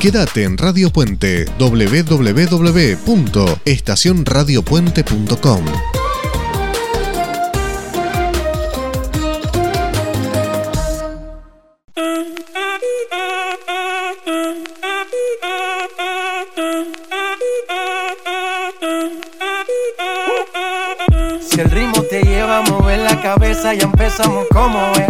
Quédate en Radio Puente www.estacionradiopuente.com. Si el ritmo te lleva a mover la cabeza, ya empezamos como es.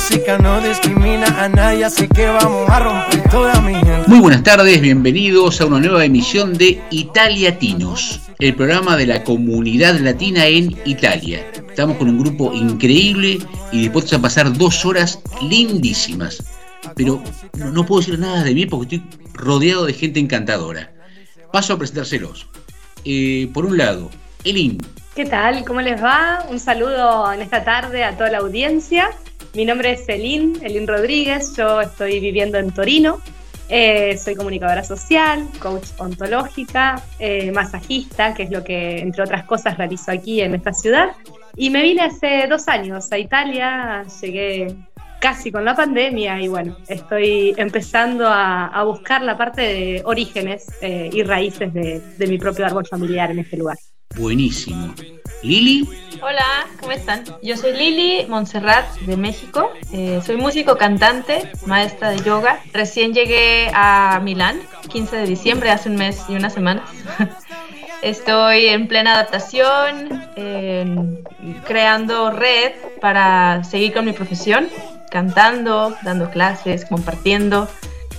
Música no discrimina a nadie, así que vamos a romper toda mi gente. Muy buenas tardes, bienvenidos a una nueva emisión de Italiatinos, el programa de la comunidad latina en Italia. Estamos con un grupo increíble y dispuestos a pasar dos horas lindísimas. Pero no, no puedo decir nada de mí porque estoy rodeado de gente encantadora. Paso a presentárselos. Eh, por un lado, Elin. ¿Qué tal? ¿Cómo les va? Un saludo en esta tarde a toda la audiencia. Mi nombre es Elin, Elin Rodríguez, yo estoy viviendo en Torino. Eh, soy comunicadora social, coach ontológica, eh, masajista, que es lo que, entre otras cosas, realizo aquí en esta ciudad. Y me vine hace dos años a Italia, llegué casi con la pandemia y bueno, estoy empezando a, a buscar la parte de orígenes eh, y raíces de, de mi propio árbol familiar en este lugar. Buenísimo. Lili. Hola, ¿cómo están? Yo soy Lili Montserrat de México. Eh, soy músico, cantante, maestra de yoga. Recién llegué a Milán, 15 de diciembre, hace un mes y unas semanas. Estoy en plena adaptación, creando red para seguir con mi profesión, cantando, dando clases, compartiendo.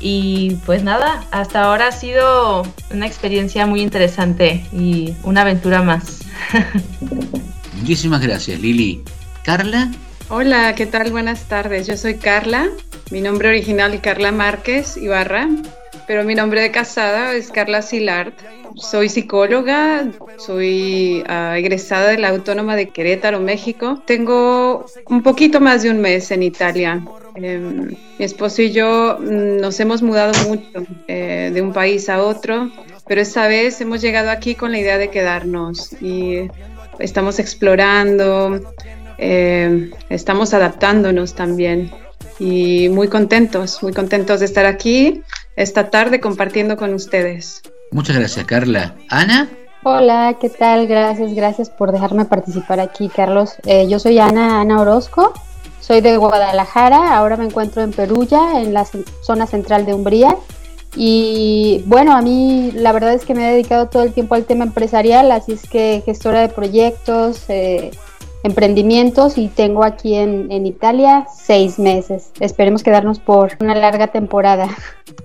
Y pues nada, hasta ahora ha sido una experiencia muy interesante y una aventura más. Muchísimas gracias, Lili. Carla. Hola, ¿qué tal? Buenas tardes. Yo soy Carla. Mi nombre original es Carla Márquez Ibarra, pero mi nombre de casada es Carla Silart. Soy psicóloga, soy ah, egresada de la Autónoma de Querétaro, México. Tengo un poquito más de un mes en Italia. Em, mi esposo y yo mm, nos hemos mudado mucho eh, de un país a otro, pero esta vez hemos llegado aquí con la idea de quedarnos y estamos explorando, eh, estamos adaptándonos también y muy contentos, muy contentos de estar aquí esta tarde compartiendo con ustedes. Muchas gracias, Carla. Ana. Hola, ¿qué tal? Gracias, gracias por dejarme participar aquí, Carlos. Eh, yo soy Ana, Ana Orozco, soy de Guadalajara, ahora me encuentro en Perugia, en la zona central de Umbría. Y bueno, a mí la verdad es que me he dedicado todo el tiempo al tema empresarial, así es que gestora de proyectos, eh, emprendimientos y tengo aquí en, en Italia seis meses. Esperemos quedarnos por una larga temporada.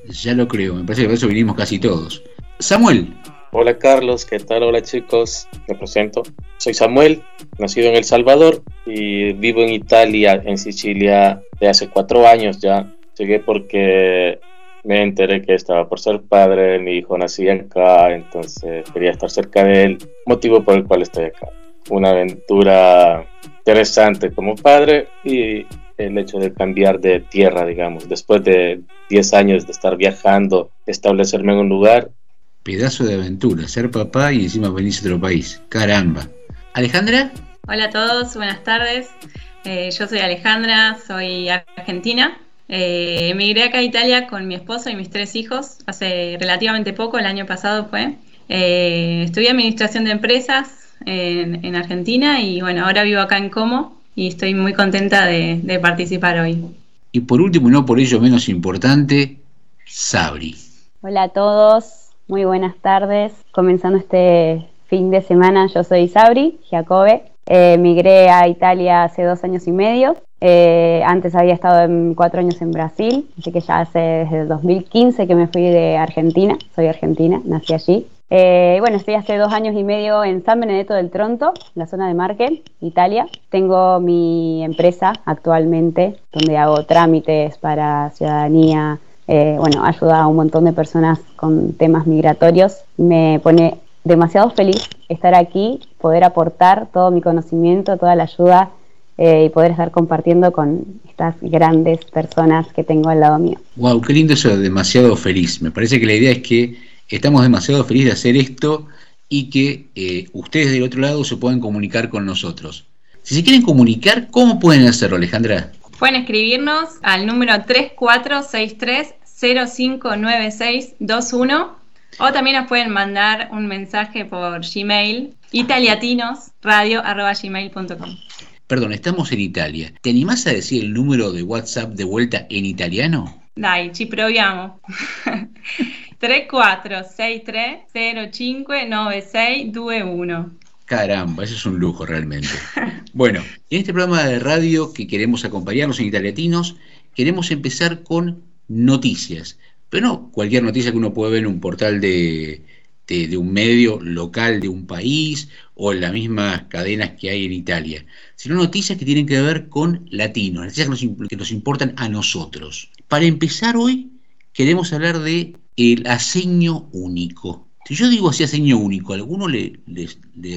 Ya lo creo, me parece que por eso vinimos casi todos. Samuel. Hola Carlos, ¿qué tal? Hola chicos, me presento. Soy Samuel, nacido en El Salvador y vivo en Italia, en Sicilia, de hace cuatro años ya. Llegué porque me enteré que estaba por ser padre, mi hijo nacía acá, entonces quería estar cerca de él, motivo por el cual estoy acá. Una aventura interesante como padre y el hecho de cambiar de tierra, digamos, después de 10 años de estar viajando, establecerme en un lugar Pedazo de aventura, ser papá y encima venirse a otro país. Caramba. Alejandra. Hola a todos, buenas tardes. Eh, yo soy Alejandra, soy argentina. Eh, emigré acá a Italia con mi esposo y mis tres hijos hace relativamente poco, el año pasado fue. Eh, estudié administración de empresas en, en Argentina y bueno, ahora vivo acá en Como y estoy muy contenta de, de participar hoy. Y por último, y no por ello menos importante, Sabri. Hola a todos, muy buenas tardes. Comenzando este fin de semana, yo soy Sabri Giacobbe. Eh, migré a Italia hace dos años y medio. Eh, antes había estado en cuatro años en Brasil, así que ya hace desde el 2015 que me fui de Argentina. Soy argentina, nací allí. Eh, bueno, estoy hace dos años y medio en San Benedetto del Tronto, la zona de Markel, Italia. Tengo mi empresa actualmente, donde hago trámites para ciudadanía, eh, bueno, ayuda a un montón de personas con temas migratorios. Me pone demasiado feliz estar aquí, poder aportar todo mi conocimiento, toda la ayuda eh, y poder estar compartiendo con estas grandes personas que tengo al lado mío. Wow, qué lindo eso, de demasiado feliz. Me parece que la idea es que estamos demasiado felices de hacer esto y que eh, ustedes del otro lado se puedan comunicar con nosotros. Si se quieren comunicar, ¿cómo pueden hacerlo, Alejandra? Pueden escribirnos al número 059621 o también nos pueden mandar un mensaje por Gmail italiatinosradio.gmail.com Perdón, estamos en Italia. ¿Te animás a decir el número de WhatsApp de vuelta en italiano? Dai, ci proviamo. 3463059621. Caramba, eso es un lujo realmente. Bueno, en este programa de radio que queremos acompañarnos en Italiatinos, queremos empezar con noticias. Pero no cualquier noticia que uno puede ver en un portal de, de, un medio local de un país o en las mismas cadenas que hay en Italia, sino noticias que tienen que ver con latinos, noticias que nos, que nos importan a nosotros. Para empezar hoy, queremos hablar de el aseño único. Si yo digo así aseño único, ¿a alguno le,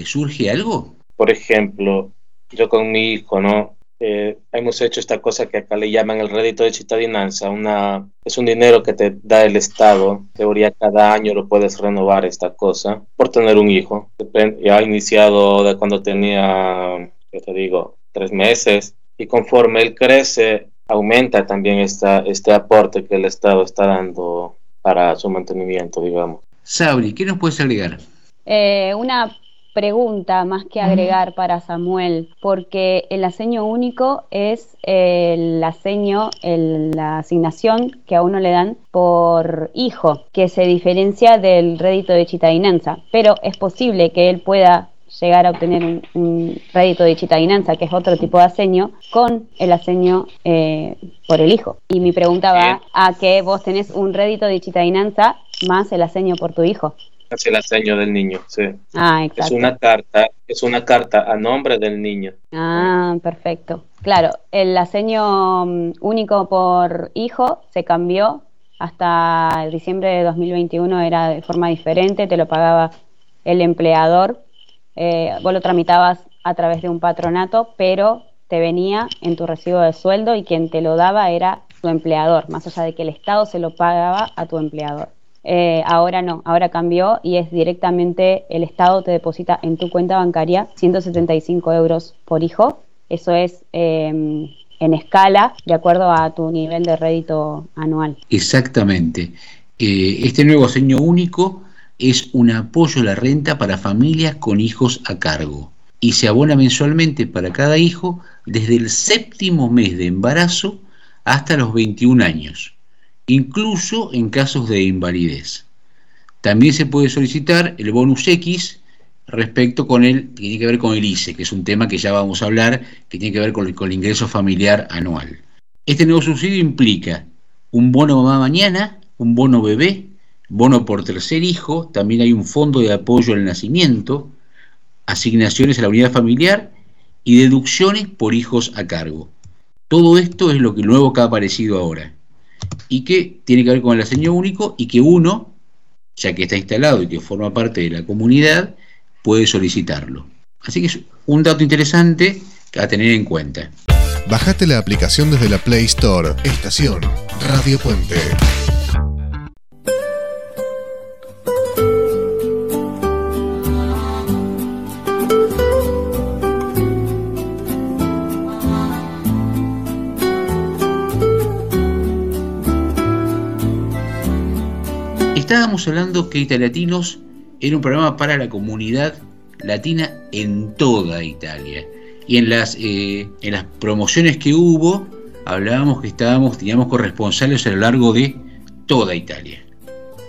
surge algo? Por ejemplo, yo con mi hijo, ¿no? Eh, hemos hecho esta cosa que acá le llaman el rédito de cittadinanza. Una, es un dinero que te da el Estado. En teoría, cada año lo puedes renovar esta cosa por tener un hijo. Ya ha iniciado de cuando tenía, yo te digo, tres meses. Y conforme él crece, aumenta también este aporte que el Estado está dando para su mantenimiento, digamos. Sabri, ¿qué nos puedes agregar? Eh, una pregunta más que agregar para Samuel, porque el aseño único es el aseño, la asignación que a uno le dan por hijo, que se diferencia del rédito de chitainanza, pero es posible que él pueda llegar a obtener un, rédito de chitainanza, que es otro tipo de aseño, con el aseño eh, por el hijo. Y mi pregunta va a que vos tenés un rédito de chitainanza más el aseño por tu hijo. Es el aseño del niño, sí. Ah, exacto. Es una carta, es una carta a nombre del niño. Ah, perfecto. Claro, el aseño mm, único por hijo se cambió hasta diciembre de 2021 era de forma diferente, te lo pagaba el empleador, eh, vos lo tramitabas a través de un patronato, pero te venía en tu recibo de sueldo y quien te lo daba era tu empleador, más allá de que el Estado se lo pagaba a tu empleador. Eh, ahora no, ahora cambió y es directamente el Estado te deposita en tu cuenta bancaria 175 euros por hijo. Eso es em, en escala de acuerdo a tu nivel de rédito anual. Exactamente. Eh, este nuevo aseño único es un apoyo a la renta para familias con hijos a cargo y se abona mensualmente para cada hijo desde el séptimo mes de embarazo hasta los 21 años incluso en casos de invalidez. También se puede solicitar el bonus X respecto con el que tiene que ver con el ICE, que es un tema que ya vamos a hablar, que tiene que ver con el, ingreso familiar anual. Este nuevo subsidio implica un bono mamá mañana, un bono bebé, bono por tercer hijo, también hay un fondo de apoyo al nacimiento, asignaciones a la unidad familiar y deducciones por hijos a cargo. Todo esto es lo que nuevo que ha aparecido ahora y que tiene que ver con el aseño único y que uno, ya que está instalado y que forma parte de la comunidad, puede solicitarlo. Así que es un dato interesante a tener en cuenta. Bajate la aplicación desde la Play Store. Estación Radio Puente. Estábamos hablando que Italiatinos era un programa para la comunidad latina en toda Italia. Y en las, eh, en las promociones que hubo, hablábamos que estábamos, teníamos corresponsales a lo largo de toda Italia.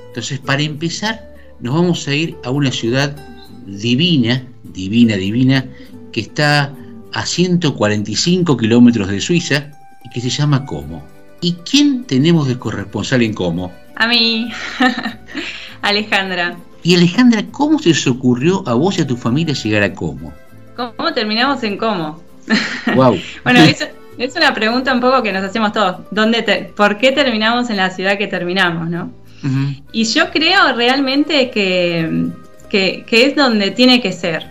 Entonces, para empezar, nos vamos a ir a una ciudad divina, divina, divina, que está a 145 kilómetros de Suiza y que se llama Como. ¿Y quién tenemos de corresponsal en Como? A mí, Alejandra. Y Alejandra, ¿cómo se os ocurrió a vos y a tu familia llegar a Como? ¿Cómo terminamos en Como? Wow. bueno, es, una pregunta un poco que nos hacemos todos. ¿Dónde ¿Por qué terminamos en la ciudad que terminamos, no? Y yo creo realmente que, que, que es donde tiene que ser.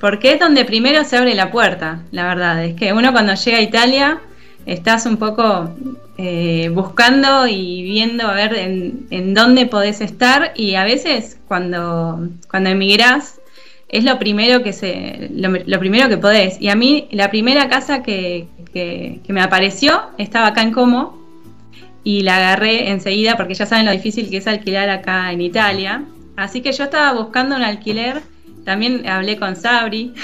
Porque es donde primero se abre la puerta, la verdad. Es que uno cuando llega a Italia estás un poco eh, buscando y viendo a ver en, dónde podés estar y a veces cuando, cuando emigrás es lo primero que se lo, primero que podés y a mí la primera casa que, me apareció estaba acá en Como y la agarré enseguida porque ya saben lo difícil que es alquilar acá en Italia. Así que yo estaba buscando un alquiler, también hablé con Sabri,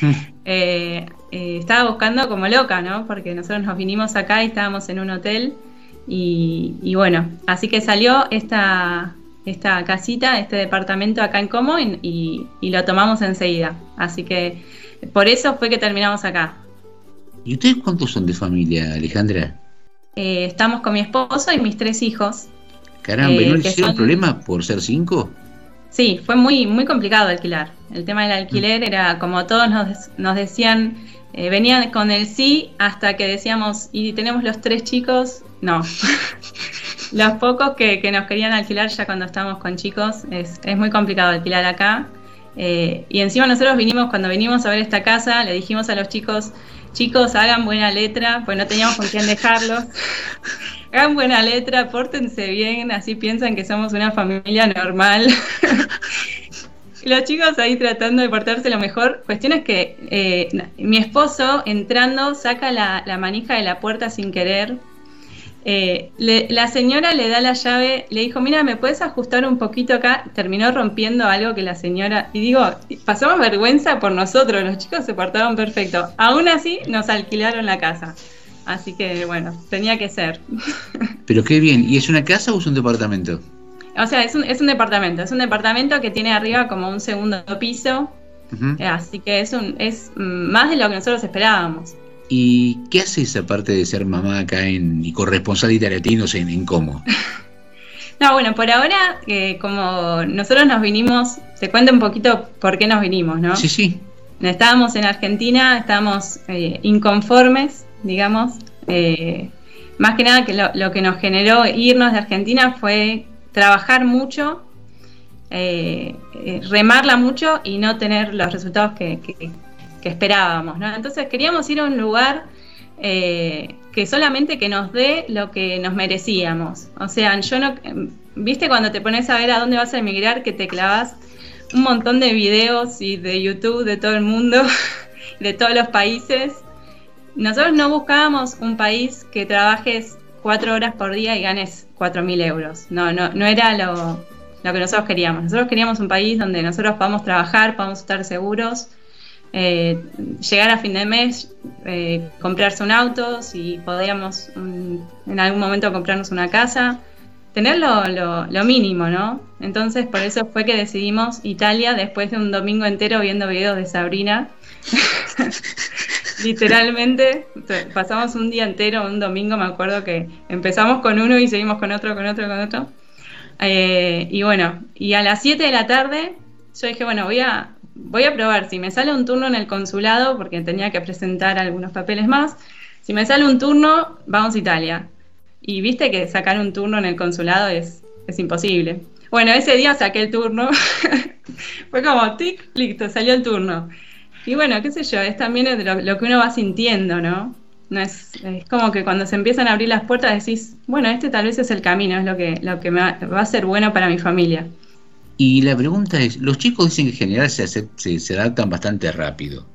eh, eh, estaba buscando como loca, ¿no? Porque nosotros nos vinimos acá y estábamos en un hotel y, bueno, así que salió esta, esta casita, este departamento acá en Como y, y lo tomamos enseguida. Así que por eso fue que terminamos acá. ¿Y ustedes cuántos son de familia, Alejandra? Eh, estamos con mi esposo y mis tres hijos. Caramba, ¿no eh, le hicieron problema por ser cinco? Sí, fue muy, muy complicado alquilar. El tema del alquiler era como todos nos, decían, eh, venían con el sí hasta que decíamos, y tenemos los tres chicos, no. los pocos que, nos querían alquilar ya cuando estábamos con chicos, es, es muy complicado alquilar acá. y encima nosotros vinimos, cuando vinimos a ver esta casa, le dijimos a los chicos, chicos, hagan buena letra, pues no teníamos con quién dejarlos. hagan buena letra, pórtense bien, así piensan que somos una familia normal. los chicos ahí tratando de portarse lo mejor. Cuestión es que eh, mi esposo entrando saca la, manija de la puerta sin querer eh, la señora le da la llave, le dijo, mira, ¿me puedes ajustar un poquito acá? Terminó rompiendo algo que la señora, y digo, pasamos vergüenza por nosotros, los chicos se portaron perfecto. Aún así, nos alquilaron la casa. Así que bueno, tenía que ser. Pero qué bien, ¿y es una casa o es un departamento? O sea, es un, es un departamento, es un departamento que tiene arriba como un segundo piso, así que es, un, es más de lo que nosotros esperábamos. ¿Y qué haces aparte de ser mamá acá en, y corresponsal de italiatinos en, en Como? No, bueno, por ahora, eh, como nosotros nos vinimos, te cuento un poquito por qué nos vinimos, ¿no? Sí, sí. Estábamos en Argentina, estábamos eh, inconformes, digamos. Eh, más que nada que lo, que nos generó irnos de Argentina fue trabajar mucho, remarla mucho y no tener los resultados que, esperábamos, ¿no? Entonces queríamos ir a un lugar eh, que solamente que nos dé lo que nos merecíamos. O sea, yo no, viste cuando te pones a ver a dónde vas a emigrar, que te clavas un montón de videos y de YouTube de todo el mundo, de todos los países. Nosotros no buscábamos un país que trabajes cuatro horas por día y ganes cuatro mil euros. No, no, no era lo, lo que nosotros queríamos. Nosotros queríamos un país donde nosotros podamos trabajar, podamos estar seguros, eh, llegar a fin de mes, eh, comprarse un auto, si podíamos en algún momento comprarnos una casa, tener lo, mínimo, ¿no? Entonces por eso fue que decidimos Italia después de un domingo entero viendo videos de Sabrina. Literalmente, pasamos un día entero, un domingo, me acuerdo que empezamos con uno y seguimos con otro, con otro, con otro. Eh, y bueno, y a las 7 de la tarde yo dije, bueno, voy a, voy a probar, si me sale un turno en el consulado, porque tenía que presentar algunos papeles más, si me sale un turno, vamos a Italia. Y viste que sacar un turno en el consulado es, es imposible. Bueno, ese día saqué el turno, fue como, tic, listo, salió el turno. Y bueno, qué sé yo, es también lo, que uno va sintiendo, ¿no? No es, es, como que cuando se empiezan a abrir las puertas decís, bueno, este tal vez es el camino, es lo que, lo que me va, va a ser bueno para mi familia. Y la pregunta es, los chicos dicen que en general se, se, adaptan bastante rápido,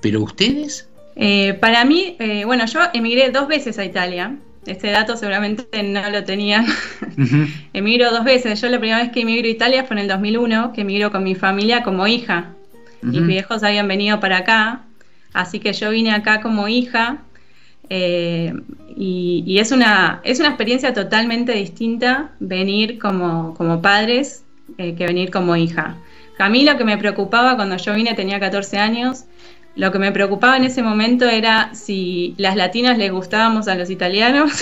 pero ustedes... Eh, para mí, eh, bueno, yo emigré dos veces a Italia. Este dato seguramente no lo tenían. Emigro dos veces. Yo la primera vez que emigro a Italia fue en el 2001, que emigro con mi familia como hija. Mis viejos habían venido para acá, así que yo vine acá como hija. Eh, y, y, es, una, es una experiencia totalmente distinta venir como, como padres eh, que venir como hija. A mí lo que me preocupaba cuando yo vine tenía 14 años, lo que me preocupaba en ese momento era si las latinas les gustábamos a los italianos.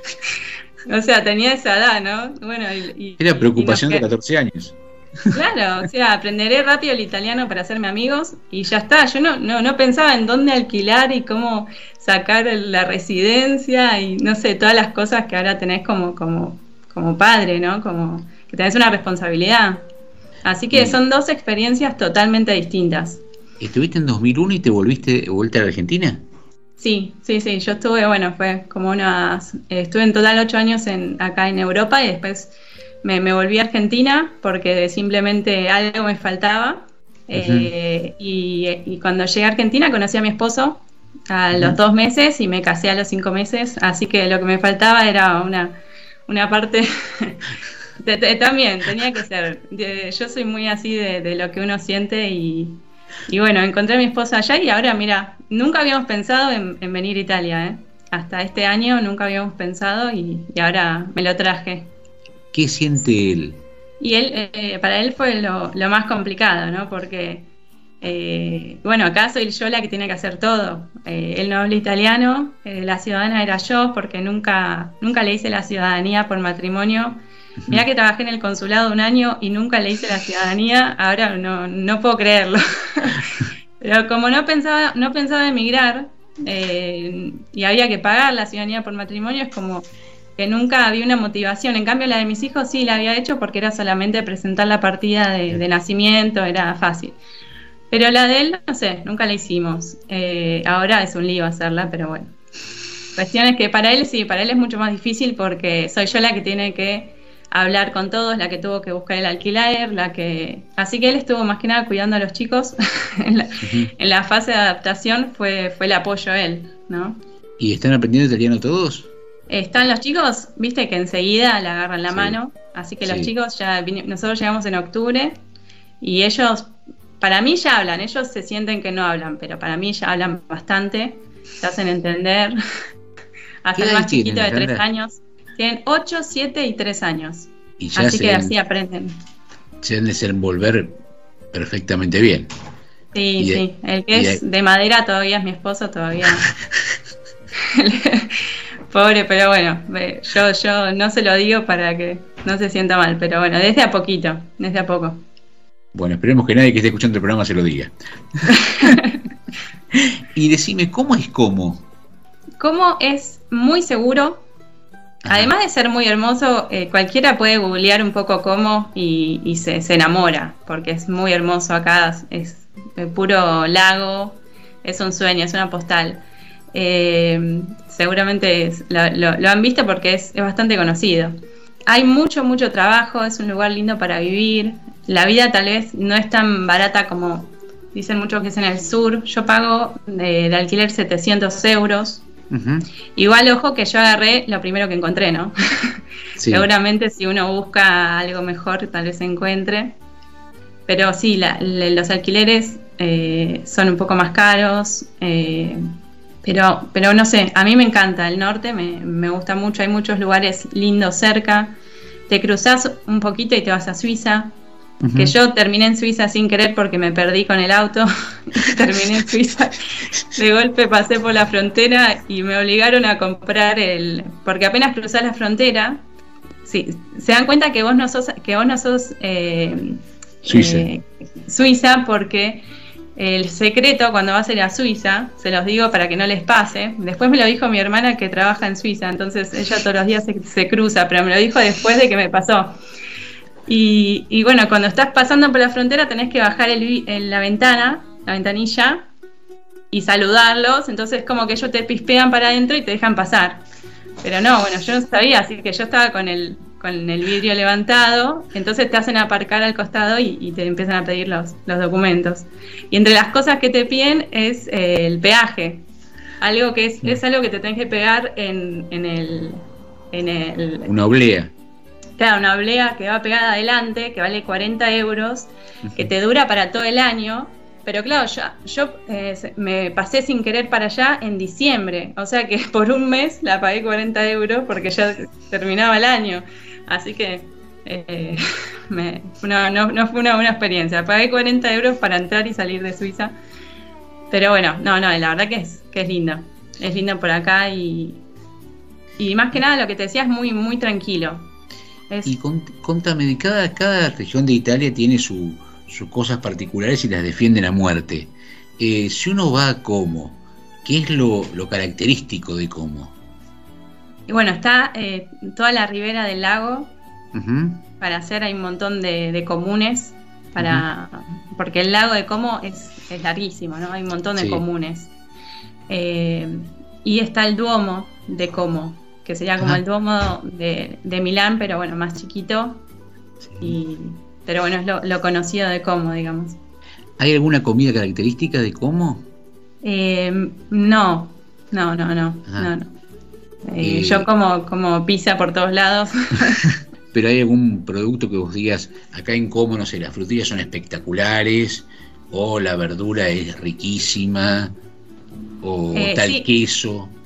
o sea, tenía esa edad, ¿no? Bueno, era preocupación de 14 años. Claro, o sea, aprenderé rápido el italiano para hacerme amigos y ya está. Yo no, no, no pensaba en dónde alquilar y cómo sacar la residencia y no sé, todas las cosas que ahora tenés como, como, como padre, ¿no? Como, que tenés una responsabilidad. Así que son dos experiencias totalmente distintas. ¿Estuviste en 2001 y te volviste vuelta a Argentina? Sí, sí, sí. Yo estuve, bueno, fue como unas. estuve en total ocho años en, acá en Europa y después me, volví a Argentina porque simplemente algo me faltaba. Eh, y, cuando llegué a Argentina conocí a mi esposo a los dos meses y me casé a los cinco meses, así que lo que me faltaba era una, una parte... también tenía que ser. yo soy muy así de, lo que uno siente y, bueno, encontré a mi esposa allá y ahora, mira, nunca habíamos pensado en, venir a Italia, ¿eh? Hasta este año nunca habíamos pensado y, ahora me lo traje. ¿Qué siente él? Y él, eh, para él fue lo, lo, más complicado, ¿no? Porque eh, bueno, acá soy yo la que tiene que hacer todo. Eh, él no habla italiano, eh, la ciudadana era yo porque nunca, nunca le hice la ciudadanía por matrimonio. Mira que trabajé en el consulado un año y nunca le hice la ciudadanía, ahora no, no puedo creerlo. Pero como no pensaba, no pensaba emigrar y había que pagar la ciudadanía por matrimonio, es como que nunca había una motivación. En cambio, la de mis hijos sí la había hecho porque era solamente presentar la partida de nacimiento, era fácil. Pero la de él, no sé, nunca la hicimos. Eh, ahora es un lío hacerla, pero bueno. Cuestión es que para él sí, para él es mucho más difícil porque soy yo la que tiene que hablar con todos, la que tuvo que buscar el alquiler, la que... Así que él estuvo más que nada cuidando a los chicos. en, la, fase de adaptación fue, fue el apoyo a él, ¿no? ¿Y están aprendiendo italiano todos? Están los chicos, viste que enseguida le agarran la mano, así que los chicos ya, nosotros llegamos en octubre y ellos para mí ya hablan, ellos se sienten que no hablan, pero para mí ya hablan bastante, se hacen entender. Hasta el más chiquito de tres años. Tienen 8, 7 y 3 años. así que así aprenden. Se deben desenvolver perfectamente bien. Sí, sí. El que es de... madera todavía es mi esposo, todavía. Pobre, pero bueno, yo, yo no se lo digo para que no se sienta mal, pero bueno, desde a poquito, desde a poco. Bueno, esperemos que nadie que esté escuchando el programa se lo diga. y decime, ¿cómo es cómo? Cómo es muy seguro. Además de ser muy hermoso, eh, cualquiera puede googlear un poco cómo y, se, enamora, porque es muy hermoso acá, es, puro lago, es un sueño, es una postal. Eh, seguramente lo, han visto porque es, es bastante conocido. Hay mucho, mucho trabajo, es un lugar lindo para vivir, la vida tal vez no es tan barata como dicen muchos que es en el sur. Yo pago de, alquiler 700 euros. Igual, ojo, que yo agarré lo primero que encontré, ¿no? Seguramente si uno busca algo mejor, tal vez se encuentre. Pero sí, los alquileres eh, son un poco más caros. Eh, pero, pero no sé, a mí me encanta el norte, me, me gusta mucho, hay muchos lugares lindos cerca. Te cruzas un poquito y te vas a Suiza, que yo terminé en Suiza sin querer porque me perdí con el auto. terminé en Suiza. De golpe pasé por la frontera y me obligaron a comprar el. Porque apenas cruzás la frontera, sí, se dan cuenta que vos no sos, que vos no sos eh, Suiza. Eh, Suiza porque el secreto cuando vas a ir a Suiza, se los digo para que no les pase. Después me lo dijo mi hermana que trabaja en Suiza, entonces ella todos los días se, cruza, pero me lo dijo después de que me pasó. Y, bueno, cuando estás pasando por la frontera tenés que bajar el, la ventana, la ventanilla, y saludarlos. Entonces como que ellos te pispean para adentro y te dejan pasar. Pero no, bueno, yo no sabía, así que yo estaba con el, con el vidrio levantado, entonces te hacen aparcar al costado y, te empiezan a pedir los, los, documentos. Y entre las cosas que te piden es eh, el peaje, algo que es, es algo que te tenés que pegar en, en el... En el Una oblea Claro, una oblea que va pegada adelante, que vale 40 euros, que te dura para todo el año. Pero claro, yo, yo eh, me pasé sin querer para allá en diciembre. O sea que por un mes la pagué 40 euros porque ya terminaba el año. Así que eh, no, fue una buena experiencia. Pagué 40 euros para entrar y salir de Suiza. Pero bueno, no, no, la verdad que es, que es lindo. Es lindo por acá y, y más que nada lo que te decía es muy, muy tranquilo. Y contame, cada, cada región de Italia tiene sus cosas particulares y las defienden a muerte. Eh, si uno va a Como, ¿qué es lo, característico de Como? Y bueno, está eh, toda la ribera del lago. Para hacer hay un montón de, comunes. Para, Porque el lago de Como es, larguísimo, ¿no? Hay un montón de comunes. Eh, y está el Duomo de Como, que sería como el Duomo de, Milán, pero bueno, más chiquito. Y, pero bueno, es lo, conocido de Como, digamos. ¿Hay alguna comida característica de Como? Eh, no, no, no, no, no, no. Eh, Eh, yo como, como pizza por todos lados. Pero hay algún producto que vos digas, acá en Como, no sé, las frutillas son espectaculares, o la verdura es riquísima, o Eh, tal sí. queso.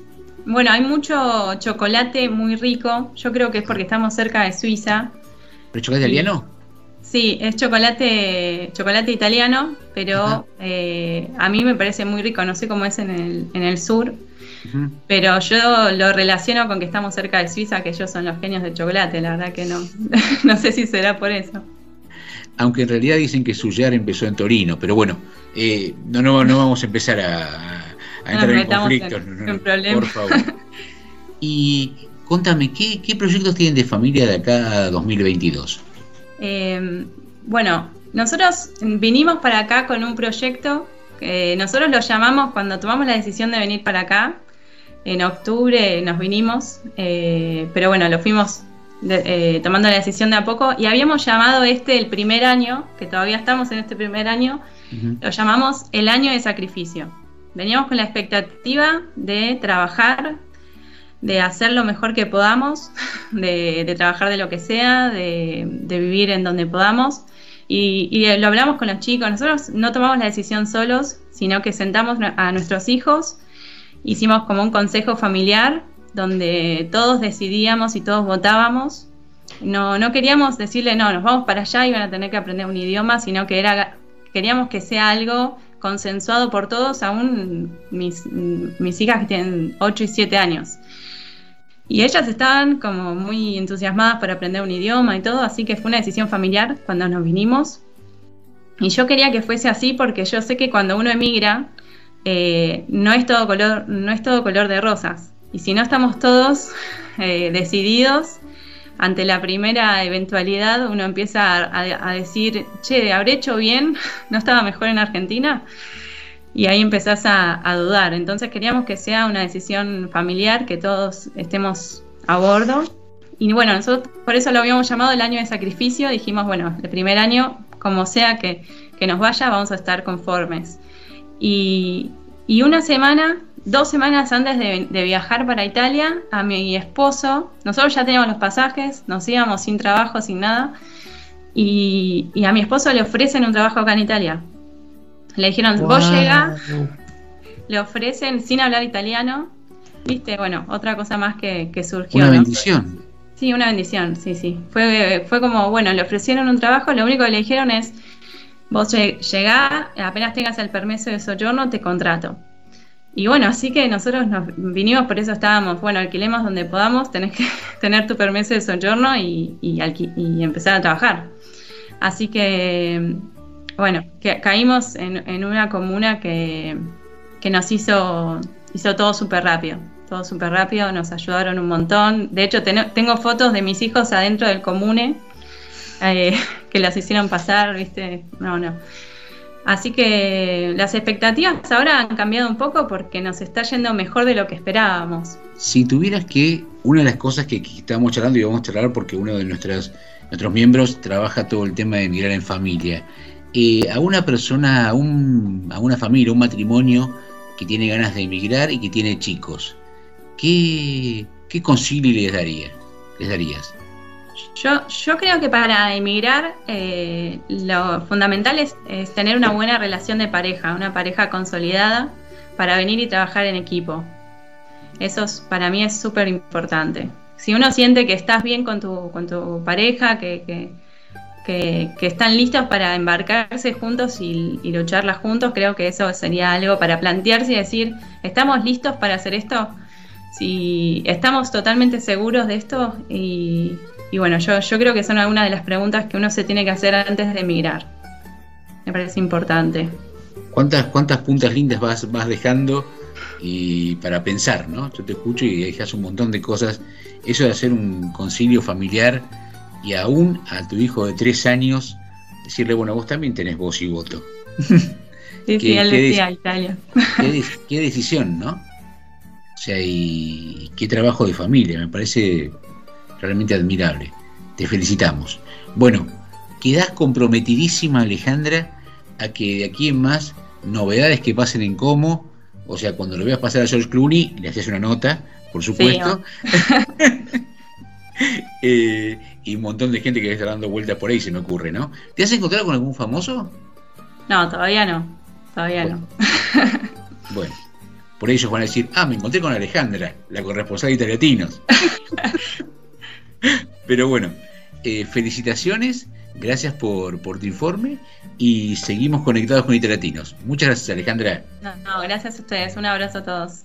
Bueno, hay mucho chocolate muy rico. Yo creo que es porque estamos cerca de Suiza. ¿Pero chocolate italiano? Sí, es chocolate, chocolate italiano, pero eh, a mí me parece muy rico. No sé cómo es en el, en el sur, pero yo lo relaciono con que estamos cerca de Suiza, que ellos son los genios del chocolate. La verdad que no. no sé si será por eso. Aunque en realidad dicen que Suyar empezó en Torino, pero bueno, eh, no, no, no vamos a empezar a, a entrar en conflictos. en- no, no, en problemas. Por favor. Y contame, ¿qué, ¿qué proyectos tienen de familia de acá a 2022? Eh, bueno, nosotros vinimos para acá con un proyecto que nosotros lo llamamos cuando tomamos la decisión de venir para acá. En octubre nos vinimos, eh, pero bueno, lo fuimos de- eh, tomando la decisión de a poco y habíamos llamado este el primer año, que todavía estamos en este primer año, lo llamamos el año de sacrificio. Veníamos con la expectativa de trabajar, de hacer lo mejor que podamos, de, trabajar de lo que sea, de, vivir en donde podamos. Y, y lo hablamos con los chicos. Nosotros no tomamos la decisión solos, sino que sentamos a nuestros hijos, hicimos como un consejo familiar donde todos decidíamos y todos votábamos. No, no queríamos decirle, no, nos vamos para allá y van a tener que aprender un idioma, sino que era, queríamos que sea algo consensuado por todos, aún mis, mis hijas que tienen 8 y 7 años. Y ellas estaban como muy entusiasmadas por aprender un idioma y todo, así que fue una decisión familiar cuando nos vinimos. Y yo quería que fuese así porque yo sé que cuando uno emigra, eh, no, es todo color, no es todo color de rosas. Y si no estamos todos eh, decididos, ante la primera eventualidad uno empieza a, a, decir, che, ¿habré hecho bien? ¿No estaba mejor en Argentina? Y ahí empezás a, dudar. Entonces queríamos que sea una decisión familiar, que todos estemos a bordo. Y bueno, nosotros por eso lo habíamos llamado el año de sacrificio. Dijimos, bueno, el primer año, como sea que, que nos vaya, vamos a estar conformes. Y, y, una semana, dos semanas antes de, de viajar para Italia, a mi esposo, nosotros ya teníamos los pasajes, nos íbamos sin trabajo, sin nada. Y, y a mi esposo le ofrecen un trabajo acá en Italia, le dijeron, wow. vos llega, le ofrecen sin hablar italiano. Viste, bueno, otra cosa más que, que surgió. Una ¿no? bendición. Sí, una bendición, sí, sí. Fue, fue como, bueno, le ofrecieron un trabajo, lo único que le dijeron es, vos llegá, apenas tengas el permiso de soyorno, te contrato. Y bueno, así que nosotros nos vinimos, por eso estábamos, bueno, alquilemos donde podamos, tenés que tener tu permiso de soyorno y, y, y empezar a trabajar. Así que bueno, que caímos en, una comuna que, que, nos hizo, hizo todo súper rápido, todo súper rápido, nos ayudaron un montón. De hecho, ten, tengo fotos de mis hijos adentro del comune eh, que las hicieron pasar, ¿viste? No, no. Así que las expectativas ahora han cambiado un poco porque nos está yendo mejor de lo que esperábamos. Si tuvieras que, una de las cosas que, estábamos charlando y vamos a charlar porque uno de nuestros, nuestros miembros trabaja todo el tema de mirar en familia, a una persona, a, un, a, una familia, un matrimonio que tiene ganas de emigrar y que tiene chicos, ¿qué, qué concilio les, daría, les darías? Yo, yo creo que para emigrar eh, lo fundamental es, tener una buena relación de pareja, una pareja consolidada para venir y trabajar en equipo. Eso es, para mí es súper importante. Si uno siente que estás bien con tu, con tu pareja, que que, están listos para embarcarse juntos y, y, juntos, creo que eso sería algo para plantearse y decir, ¿estamos listos para hacer esto? Si estamos totalmente seguros de esto y, y bueno, yo, yo creo que son algunas de las preguntas que uno se tiene que hacer antes de emigrar. Me parece importante. ¿Cuántas, cuántas puntas lindas vas, vas dejando y para pensar, ¿no? Yo te escucho y dejas un montón de cosas. Eso de hacer un concilio familiar y aún a tu hijo de tres años decirle, bueno, vos también tenés voz y voto. Sí, sí, él decía Italia. Qué, qué, decisión, ¿no? O sea, y qué trabajo de familia, me parece realmente admirable. Te felicitamos. Bueno, quedás comprometidísima, Alejandra, a que de aquí en más, novedades que pasen en Como, O sea, cuando lo veas pasar a George Clooney, le haces una nota, por supuesto. Eh, y un montón de gente que está dando vueltas por ahí, se me ocurre, ¿no? ¿Te has encontrado con algún famoso? No, todavía no. Todavía no. bueno, por ellos van a decir, ah, me encontré con Alejandra, la corresponsal de Italiatinos. Pero bueno, eh, felicitaciones, gracias por, por tu informe y seguimos conectados con Italiatinos. Muchas gracias, Alejandra. No, no, gracias a ustedes. Un abrazo a todos.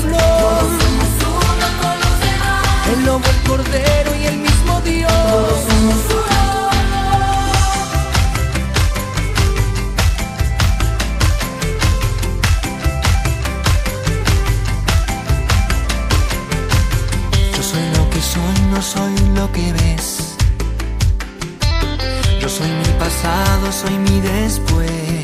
Todos somos uno con los demás. El lobo, el cordero y el mismo Dios. Todos somos uno. Yo soy lo que soy, no soy lo que ves. Yo soy mi pasado, soy mi después.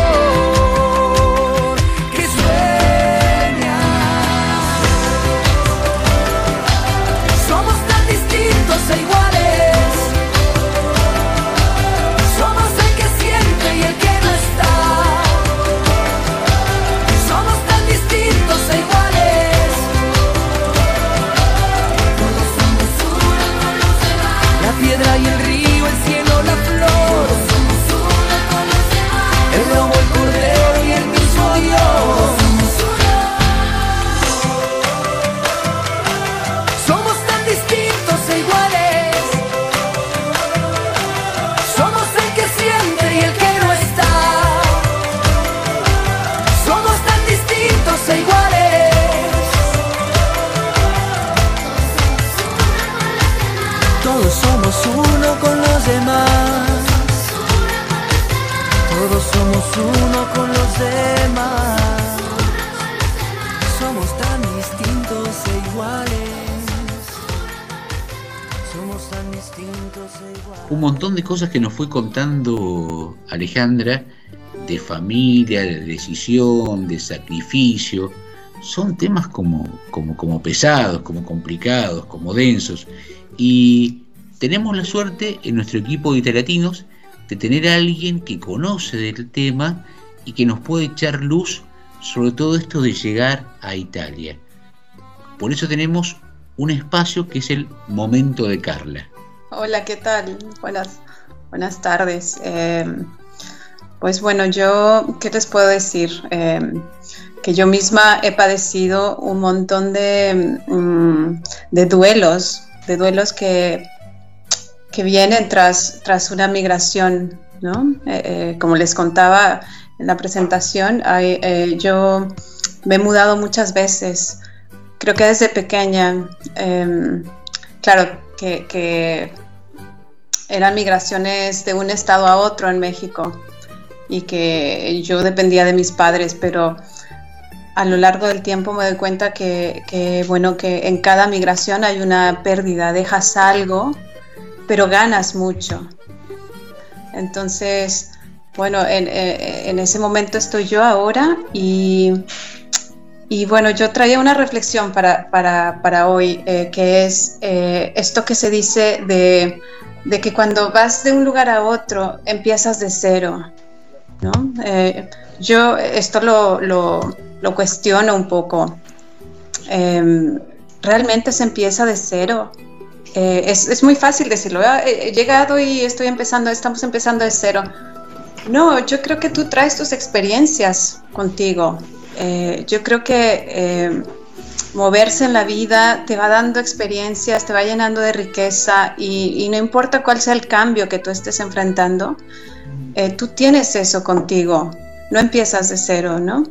e e un montón de cosas que nos fue contando Alejandra, de familia, de decisión, de sacrificio. Son temas como, como, como pesados, como complicados, como densos. Y tenemos la suerte en nuestro equipo de Italiatinos de tener a alguien que conoce del tema y que nos puede echar luz sobre todo esto de llegar a Italia. Por eso tenemos un espacio que es el momento de Carla. Hola, ¿qué tal? Buenas, buenas tardes. Eh, pues bueno, yo, ¿qué les puedo decir? Eh, que yo misma he padecido un montón de, mm, de duelos, de duelos que, que vienen tras, tras una migración, ¿no? Eh, como les contaba en la presentación, eh, yo me he mudado muchas veces, creo que desde pequeña, em, claro, que, que eran migraciones de un estado a otro en México y que yo dependía de mis padres, pero a lo largo del tiempo me doy cuenta que, bueno, que en cada migración hay una pérdida, dejas algo, pero ganas mucho. Entonces, bueno, en, eh, ese momento estoy yo ahora y, y bueno, yo traía una reflexión para, para, hoy, eh, que es eh, esto que se dice de, de, que cuando vas de un lugar a otro empiezas de cero. ¿no? yo esto lo, lo cuestiono un poco. Em, realmente se empieza de cero. Eh, es, muy fácil decirlo. He llegado y estoy empezando, estamos empezando de cero. No, yo creo que tú traes tus experiencias contigo. Eh, yo creo que em, moverse en la vida te va dando experiencias, te va llenando de riqueza y, y no importa cuál sea el cambio que tú estés enfrentando, eh, tú tienes eso contigo no empiezas de cero, ¿no?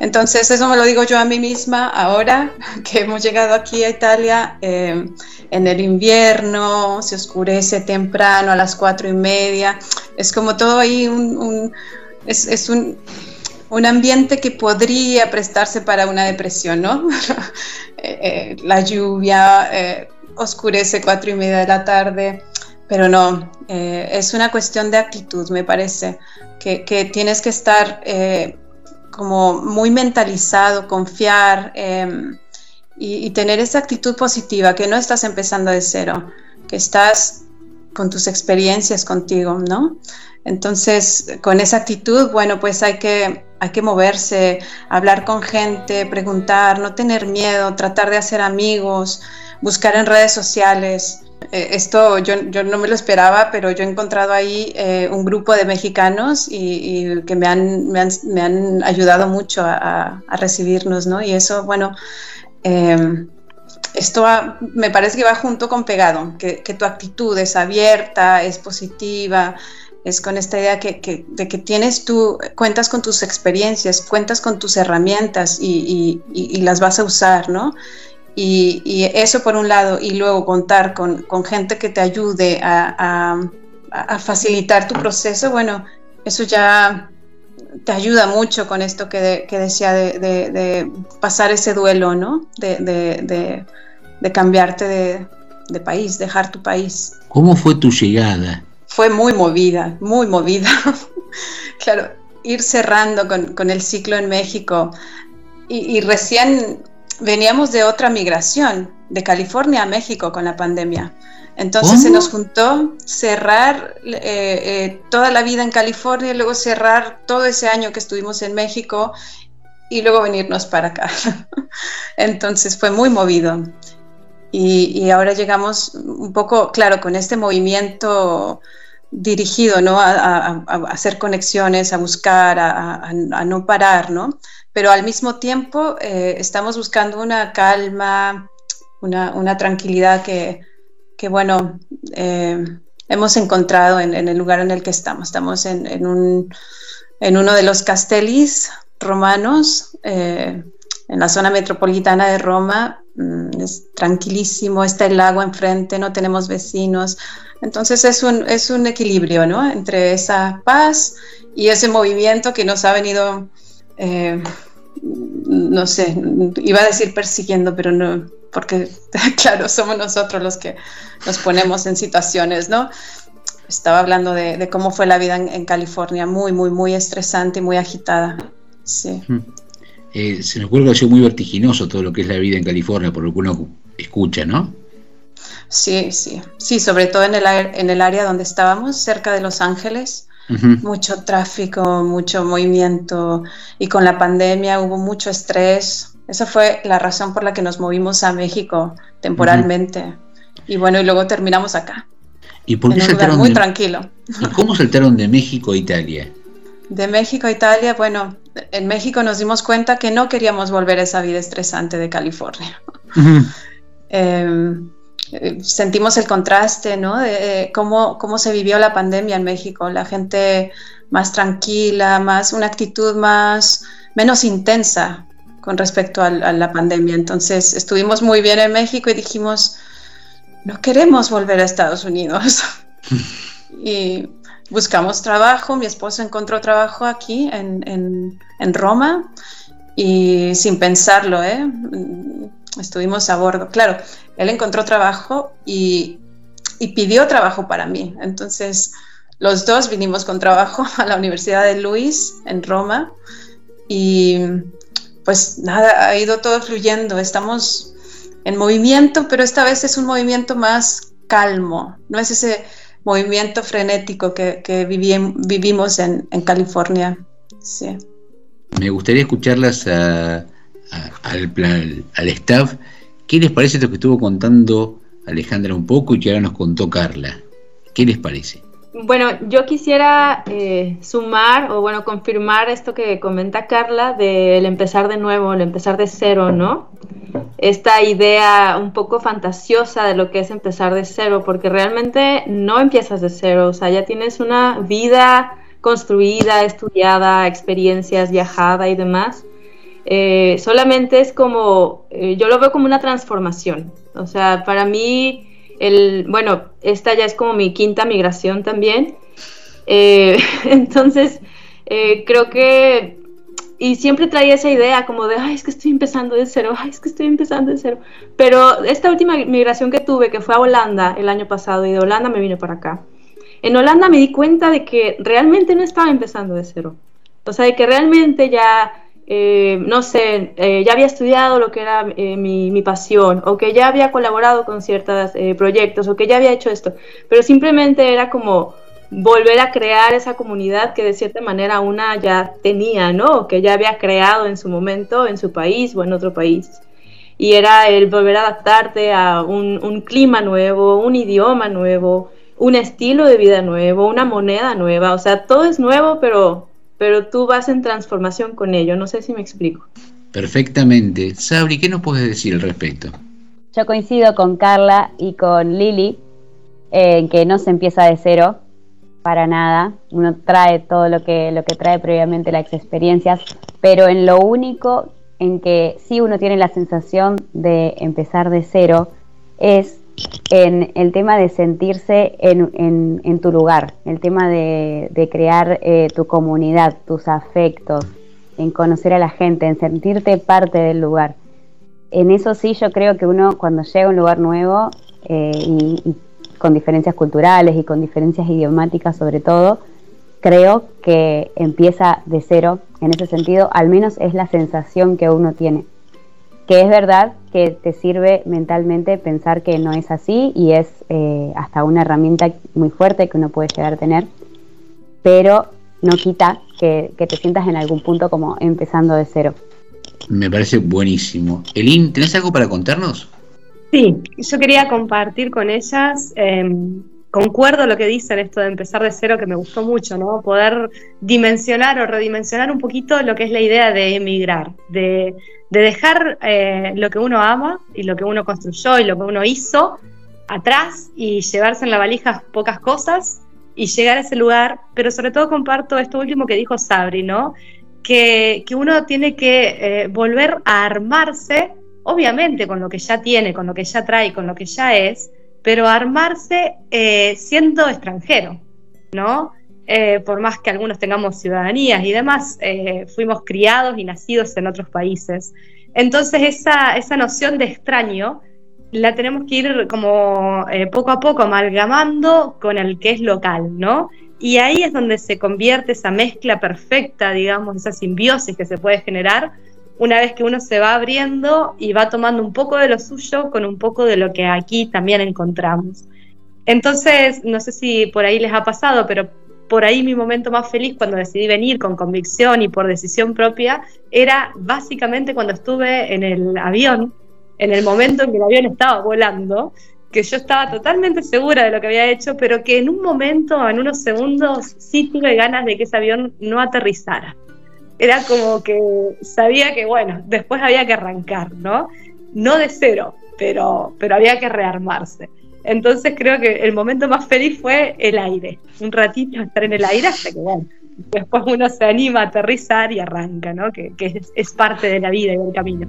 Entonces, eso me lo digo yo a mí misma ahora que hemos llegado aquí a Italia eh, en el invierno, se oscurece temprano a las cuatro y media, es como todo ahí un, es, un, ambiente que podría prestarse para una depresión, ¿no? Eh, eh, la lluvia, oscurece cuatro y media de la tarde, pero no, es una cuestión de actitud, me parece que, tienes que estar eh, como muy mentalizado, confiar em, y, tener esa actitud positiva, que no estás empezando de cero, que estás con tus experiencias contigo, ¿no? Entonces, con esa actitud, bueno, pues hay que, hay que moverse, hablar con gente, preguntar, no tener miedo, tratar de hacer amigos, buscar en redes sociales, eh, esto yo, no me lo esperaba, pero yo he encontrado ahí eh, un grupo de mexicanos y, que me han, me han, ayudado mucho a, recibirnos, ¿no? Y eso, bueno, em, esto me parece que va junto con pegado, que, tu actitud es abierta, es positiva, es con esta idea que, de que tienes tú, cuentas con tus experiencias, cuentas con tus herramientas y, y las vas a usar, ¿no? Y, eso por un lado, y luego contar con, gente que te ayude a, facilitar tu proceso, bueno, eso ya te ayuda mucho con esto que, decía de, pasar ese duelo, ¿no? De, cambiarte de, país, dejar tu país. ¿Cómo fue tu llegada? Fue muy movida, muy movida. claro, ir cerrando con, el ciclo en México y, y recién veníamos de otra migración, de California a México con la pandemia. Entonces se nos juntó cerrar eh, eh, toda la vida en California y luego cerrar todo ese año que estuvimos en México y luego venirnos para acá. Entonces fue muy movido. Y, ahora llegamos un poco, claro, con este movimiento dirigido, ¿no? A, hacer conexiones, a buscar, a, a, no parar, ¿no? Pero al mismo tiempo eh, estamos buscando una calma, una, tranquilidad que, bueno, eh, hemos encontrado en, el lugar en el que estamos. Estamos en, uno de los castellis romanos, eh, en la zona metropolitana de Roma. Mm, es tranquilísimo, está el lago enfrente, no tenemos vecinos. Entonces es un, es un equilibrio ¿no? entre esa paz y ese movimiento que nos ha venido eh, no sé, iba a decir persiguiendo, pero no, porque claro, somos nosotros los que nos ponemos en situaciones, ¿no? Estaba hablando de, cómo fue la vida en, California, muy, muy, muy estresante y muy agitada. Sí. Eh, se nos así muy vertiginoso todo lo que es la vida en California, por lo que uno escucha, ¿no? Sí, sí, sí, sobre todo en el, en el área donde estábamos, cerca de Los Ángeles mucho tráfico, mucho movimiento y con la pandemia hubo mucho estrés. Esa fue la razón por la que nos movimos a México temporalmente. Y bueno, y luego terminamos acá. ¿Y por qué saltaron muy tranquilo. ¿Y cómo saltaron de México a Italia? De México a Italia, bueno, en México nos dimos cuenta que no queríamos volver a esa vida estresante de California. Eh, sentimos el contraste, ¿no? De cómo, cómo se vivió la pandemia en México, la gente más tranquila, más una actitud más menos intensa con respecto a, la pandemia. Entonces estuvimos muy bien en México y dijimos, no queremos volver a Estados Unidos. y buscamos trabajo, mi esposo encontró trabajo aquí en, en, en Roma y sin pensarlo, ¿eh? Estuvimos a bordo. Claro, él encontró trabajo y, pidió trabajo para mí. Entonces, los dos vinimos con trabajo a la Universidad de Luis en Roma y pues nada, ha ido todo fluyendo. Estamos en movimiento, pero esta vez es un movimiento más calmo, no es ese movimiento frenético que, vivimos en, California. Sí. Me gustaría escucharlas al, staff. ¿Qué les parece esto que estuvo contando Alejandra un poco y que ahora nos contó Carla? ¿Qué les parece? Bueno, yo quisiera eh, sumar o bueno, confirmar esto que comenta Carla del empezar de nuevo, el empezar de cero, ¿no? Esta idea un poco fantasiosa de lo que es empezar de cero, porque realmente no empiezas de cero, o sea, ya tienes una vida construida, estudiada, experiencias, viajada y demás. Eh, solamente es como, eh, yo lo veo como una transformación, o sea, para mí el, bueno, esta ya es como mi quinta migración también. Eh, entonces, creo que, y siempre traía esa idea como de, ay, es que estoy empezando de cero, ay, es que estoy empezando de cero. Pero esta última migración que tuve, que fue a Holanda el año pasado, y de Holanda me vine para acá. En Holanda me di cuenta de que realmente no estaba empezando de cero. O sea, de que realmente ya eh, no sé, eh, ya había estudiado lo que era eh, mi, pasión, o que ya había colaborado con ciertos proyectos, o que ya había hecho esto, pero simplemente era como volver a crear esa comunidad que de cierta manera una ya tenía, ¿no? Que ya había creado en su momento en su país o en otro país. Y era el volver a adaptarte a un, un clima nuevo, un idioma nuevo, un estilo de vida nuevo, una moneda nueva, o sea, todo es nuevo, pero pero tú vas en transformación con ello. No sé si me explico. Perfectamente. Sabri, ¿qué nos puedes decir al respecto? Yo coincido con Carla y con Lili en que no se empieza de cero para nada. Uno trae todo lo que, lo que trae previamente las experiencias, pero en lo único en que sí uno tiene la sensación de empezar de cero es en el tema de sentirse en, tu lugar, el tema de, crear eh, tu comunidad, tus afectos, en conocer a la gente, en sentirte parte del lugar. En eso sí yo creo que uno cuando llega a un lugar nuevo eh, y, con diferencias culturales y con diferencias idiomáticas sobre todo, creo que empieza de cero en ese sentido, al menos es la sensación que uno tiene que es verdad que te sirve mentalmente pensar que no es así y es eh, hasta una herramienta muy fuerte que uno puede llegar a tener, pero no quita que, te sientas en algún punto como empezando de cero. Me parece buenísimo. Elin, ¿tenés algo para contarnos? Sí, yo quería compartir con ellas, em, concuerdo lo que dicen esto de empezar de cero, que me gustó mucho, ¿no? Poder dimensionar o redimensionar un poquito lo que es la idea de emigrar, de de dejar eh, lo que uno ama y lo que uno construyó y lo que uno hizo atrás y llevarse en la valija pocas cosas y llegar a ese lugar, pero sobre todo comparto esto último que dijo Sabri, ¿no? Que, uno tiene que eh, volver a armarse, obviamente con lo que ya tiene, con lo que ya trae, con lo que ya es, pero armarse eh, siendo extranjero, ¿no? Eh, por más que algunos tengamos ciudadanías y demás, eh, fuimos criados y nacidos en otros países. Entonces esa, esa noción de extraño la tenemos que ir como poco a poco amalgamando con el que es local, ¿no? Y ahí es donde se convierte esa mezcla perfecta, digamos, esa simbiosis que se puede generar una vez que uno se va abriendo y va tomando un poco de lo suyo con un poco de lo que aquí también encontramos. Entonces, no sé si por ahí les ha pasado, pero por ahí mi momento más feliz cuando decidí venir con convicción y por decisión propia era básicamente cuando estuve en el avión, en el momento en que el avión estaba volando, que yo estaba totalmente segura de lo que había hecho, pero que en un momento, en unos segundos, sí tuve ganas de que ese avión no aterrizara. Era como que sabía que, bueno, después había que arrancar, ¿no? No de cero, pero, pero había que rearmarse. Entonces creo que el momento más feliz fue el aire. Un ratito estar en el aire hasta que, bueno, después uno se anima a aterrizar y arranca, ¿no? Que, es, es parte de la vida y del camino.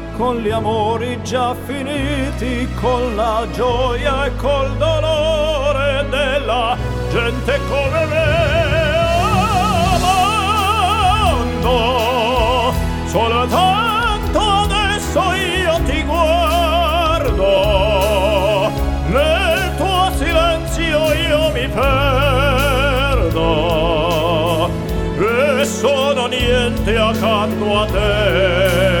con gli amori già finiti, con la gioia e col dolore della gente come me. Amando, soltanto adesso io ti guardo, nel tuo silenzio io mi perdo e sono niente accanto a te.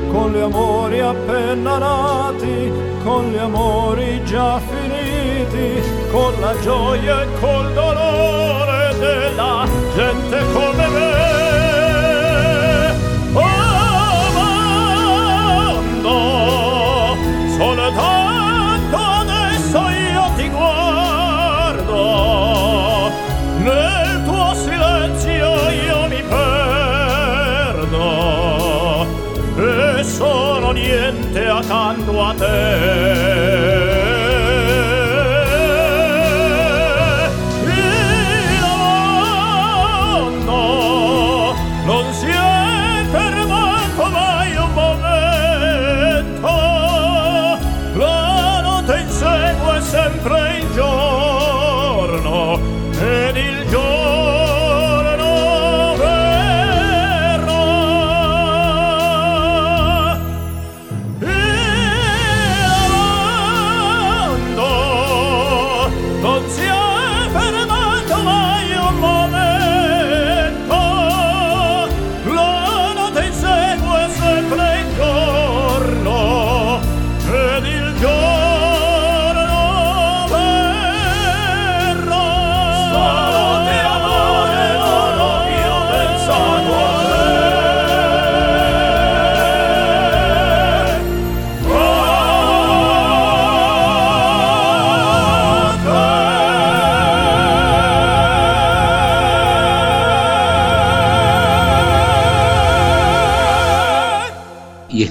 con gli amori appena nati, con gli amori già finiti, con la gioia e col dolore della gente come niente accanto a te.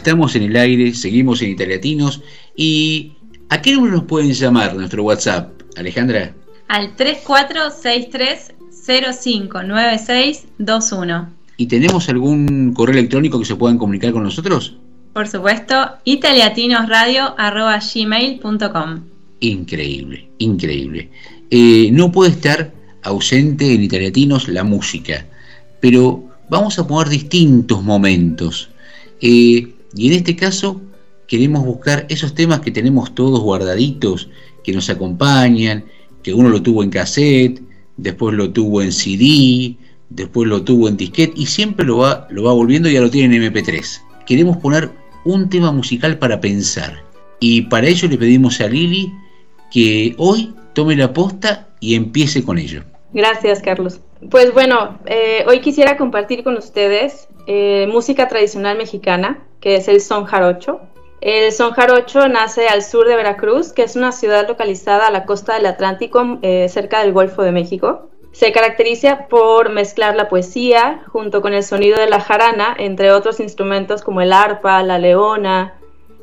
Estamos en el aire, seguimos en Italiatinos. ¿Y a qué número nos pueden llamar nuestro WhatsApp, Alejandra? Al 3463059621. ¿Y tenemos algún correo electrónico que se puedan comunicar con nosotros? Por supuesto, italiatinosradio.gmail.com. Increíble, increíble. Eh, no puede estar ausente en Italiatinos la música, pero vamos a poner distintos momentos. Eh, y en este caso queremos buscar esos temas que tenemos todos guardaditos, que nos acompañan, que uno lo tuvo en cassette, después lo tuvo en CD, después lo tuvo en disquete y siempre lo va, lo va volviendo y ya lo tiene en MP3. Queremos poner un tema musical para pensar. Y para ello le pedimos a Lili que hoy tome la posta y empiece con ello. Gracias, Carlos. Pues bueno, eh, hoy quisiera compartir con ustedes eh, música tradicional mexicana, que es el son jarocho. El son jarocho nace al sur de Veracruz, que es una ciudad localizada a la costa del Atlántico, eh, cerca del Golfo de México. Se caracteriza por mezclar la poesía junto con el sonido de la jarana, entre otros instrumentos como el arpa, la leona,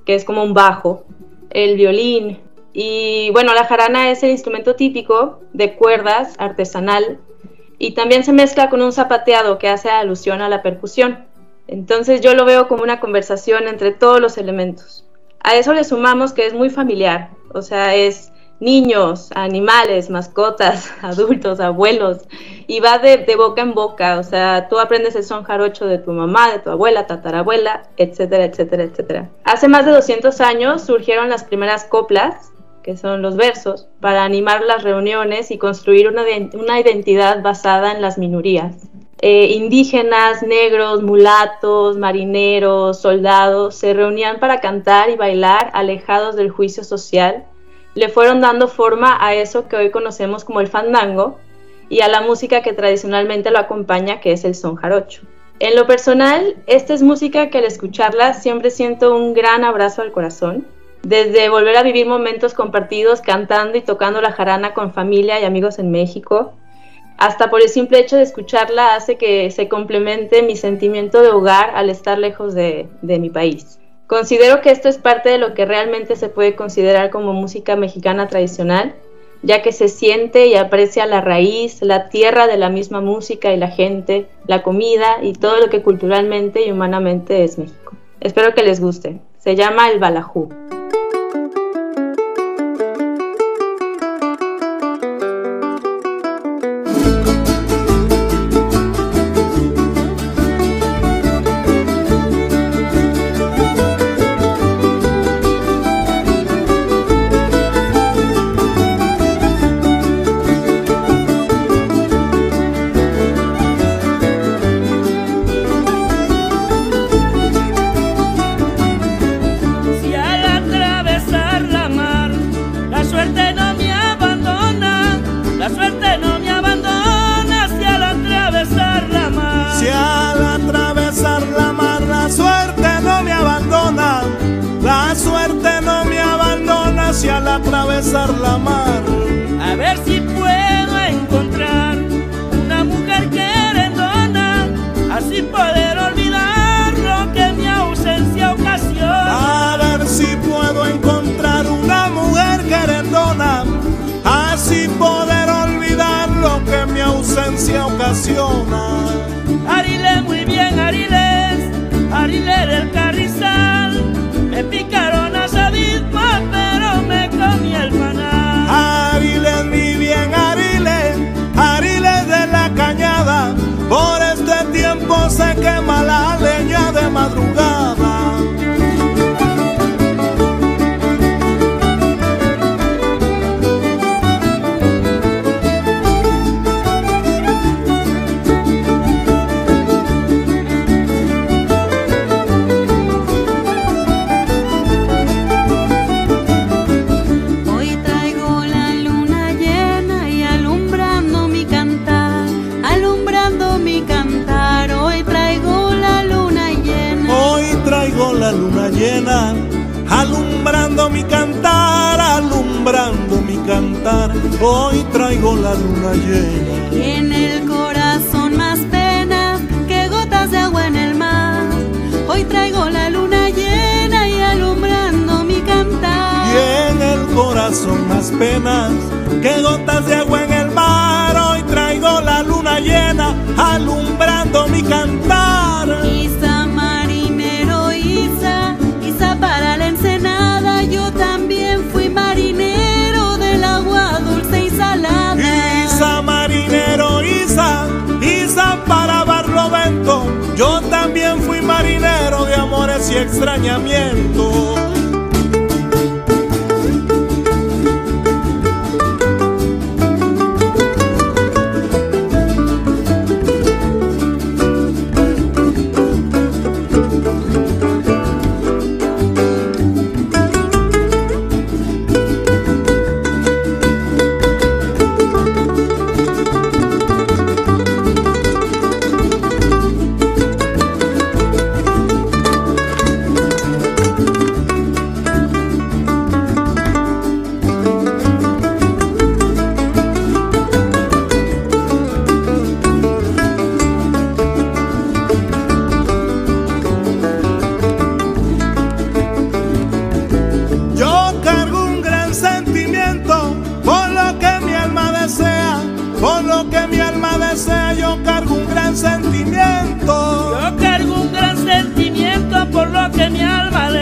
que es como un bajo, el violín, Y bueno, la jarana es el instrumento típico de cuerdas artesanal y también se mezcla con un zapateado que hace alusión a la percusión. Entonces yo lo veo como una conversación entre todos los elementos. A eso le sumamos que es muy familiar, o sea, es niños, animales, mascotas, adultos, abuelos, y va de, boca en boca, o sea, tú aprendes el son jarocho de tu mamá, de tu abuela, tatarabuela, etcétera, etcétera, etcétera. Hace más de 200 años surgieron las primeras coplas, que son los versos, para animar las reuniones y construir una, una identidad basada en las minorías. Eh, indígenas, negros, mulatos, marineros, soldados se reunían para cantar y bailar alejados del juicio social le fueron dando forma a eso que hoy conocemos como el fandango y a la música que tradicionalmente lo acompaña, que es el son jarocho. En lo personal, esta es música que al escucharla siempre siento un gran abrazo al corazón, desde volver a vivir momentos compartidos cantando y tocando la jarana con familia y amigos en México, hasta por el simple hecho de escucharla hace que se complemente mi sentimiento de hogar al estar lejos de, de mi país. Considero que esto es parte de lo que realmente se puede considerar como música mexicana tradicional, ya que se siente y aprecia la raíz, la tierra de la misma música y la gente, la comida y todo lo que culturalmente y humanamente es México. Espero que les guste. Se llama el Balajú.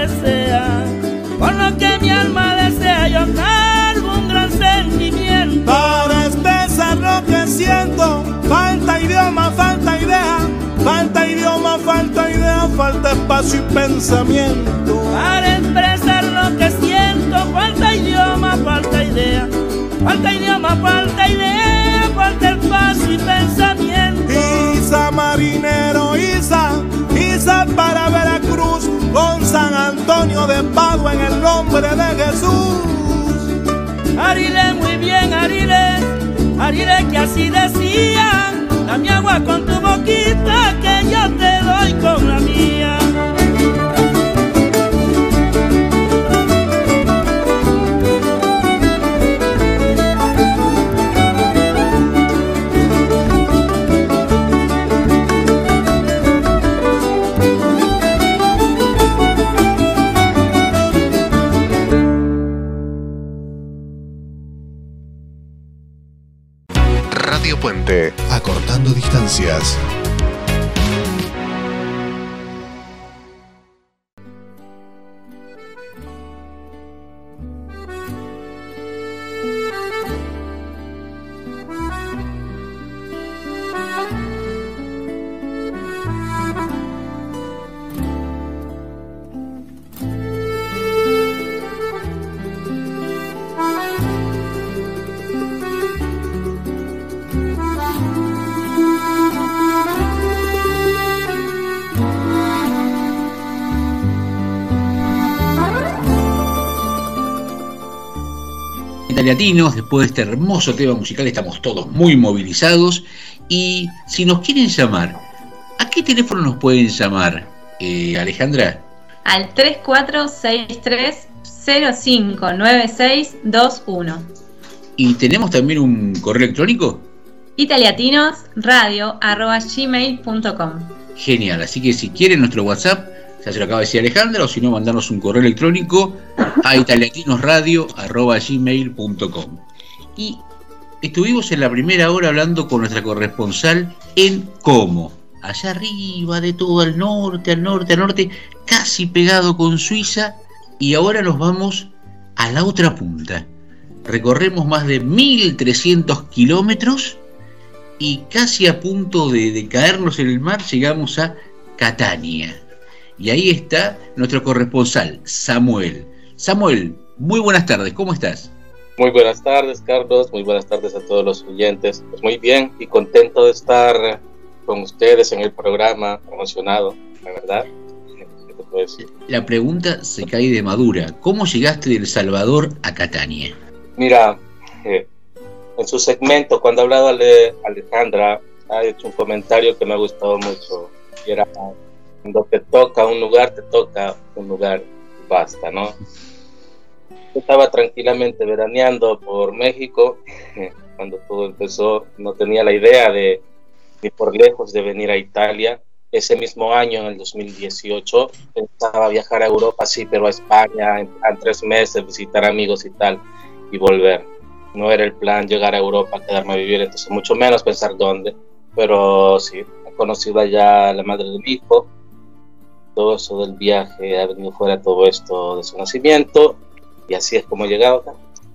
Desea. Por lo que mi alma desea, yo cargo un gran sentimiento. Para expresar lo que siento, falta idioma, falta idea. Falta idioma, falta idea, falta espacio y pensamiento. Para expresar lo que siento, falta idioma, falta idea. Falta idioma, falta idea, falta espacio y pensamiento. Isa marinero, con San Antonio de Padua en el nombre de Jesús. Arile muy bien, Arile, Arile que así decía, dame agua con tu boquita que yo te doy con la mía. yes. Italiatinos, después de este hermoso tema musical estamos todos muy movilizados y si nos quieren llamar, ¿a qué teléfono nos pueden llamar, eh, Alejandra? Al 3463059621. ¿Y tenemos también un correo electrónico? italiatinosradio.gmail.com Genial, así que si quieren nuestro WhatsApp, ya se lo acaba de decir Alejandra, o si no, mandarnos un correo electrónico a italiatinosradio.gmail.com Y estuvimos en la primera hora hablando con nuestra corresponsal en Como, allá arriba de todo al norte, al norte, al norte, casi pegado con Suiza, y ahora nos vamos a la otra punta. Recorremos más de 1300 kilómetros y casi a punto de, de caernos en el mar llegamos a Catania. Y ahí está nuestro corresponsal, Samuel. Samuel, muy buenas tardes, ¿cómo estás? Muy buenas tardes, Carlos. Muy buenas tardes a todos los oyentes. Pues muy bien y contento de estar con ustedes en el programa, emocionado, la verdad. La pregunta se cae de madura. ¿Cómo llegaste de El Salvador a Catania? Mira, eh, en su segmento, cuando ha hablado Ale, Alejandra, ha hecho un comentario que me ha gustado mucho. Y era, cuando te toca un lugar, te toca un lugar, basta, ¿no? Yo estaba tranquilamente veraneando por México cuando todo empezó. No tenía la idea de ni por lejos de venir a Italia. Ese mismo año, en el 2018, pensaba viajar a Europa, sí, pero a España en tres meses, visitar amigos y tal, y volver no era el plan llegar a Europa, quedarme a vivir, entonces mucho menos pensar dónde, pero sí, he conocido allá a la madre de mi hijo, todo eso del viaje, ha venido fuera todo esto de su nacimiento, y así es como he llegado acá.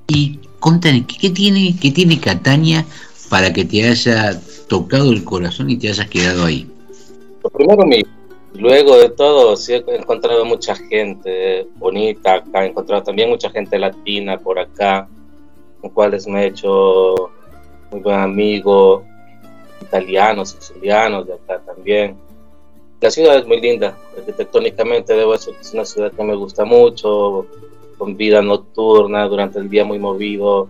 Y contame, ¿qué, qué tiene, ¿qué tiene Catania para que te haya tocado el corazón y te hayas quedado ahí? Lo primero mi Luego de todo, sí he encontrado mucha gente bonita acá, he encontrado también mucha gente latina por acá, con cuales me he hecho muy buen amigo, italianos, sicilianos de acá también. La ciudad es muy linda, arquitectónicamente debo decir que es una ciudad que me gusta mucho, con vida nocturna, durante el día muy movido.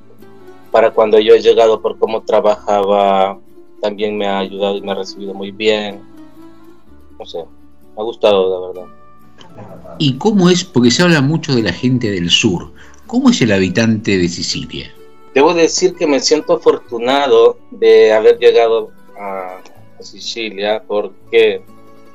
Para cuando yo he llegado por cómo trabajaba, también me ha ayudado y me ha recibido muy bien. No sé, me ha gustado, la verdad. ¿Y cómo es? Porque se habla mucho de la gente del sur. ¿Cómo es el habitante de Sicilia? Debo decir que me siento afortunado de haber llegado a, a Sicilia porque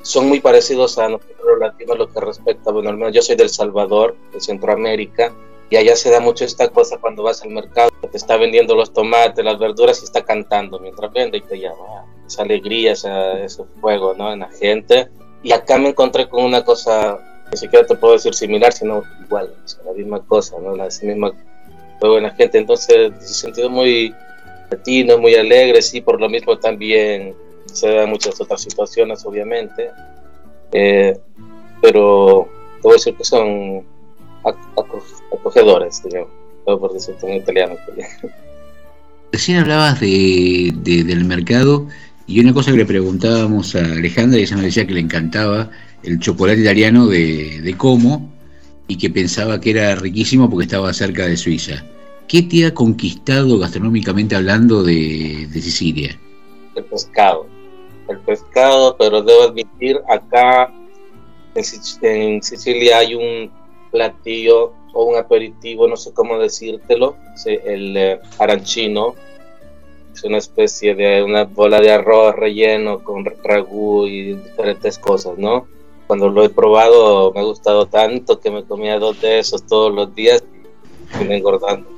son muy parecidos a nosotros los latinos lo que respecta, bueno, al menos yo soy del Salvador, de Centroamérica, Y allá se da mucho esta cosa cuando vas al mercado, te está vendiendo los tomates, las verduras y está cantando mientras vende y te llama. Esa alegría, ese, ese fuego ¿no? en la gente. Y acá me encontré con una cosa, ni siquiera te puedo decir similar, sino igual, la misma cosa, ¿no? la misma fuego en la gente. Entonces, se sentido muy latino, muy alegre, sí, por lo mismo también se dan muchas otras situaciones, obviamente. Eh, pero te voy a decir que son acogedores, digamos, por decirte en italiano. Recién hablabas de, del mercado y una cosa que le preguntábamos a Alejandra, y ella nos decía que le encantaba el chocolate italiano de, de Como y que pensaba que era riquísimo porque estaba cerca de Suiza. ¿Qué te ha conquistado gastronómicamente hablando de, de Sicilia? El pescado. El pescado, pero debo admitir, acá en Sicilia hay un platillo o un aperitivo, no sé cómo decírtelo, el eh, arancino, es una especie de una bola de arroz relleno con ragú y diferentes cosas, ¿no? Cuando lo he probado me ha gustado tanto que me comía dos de esos todos los días y me engordando.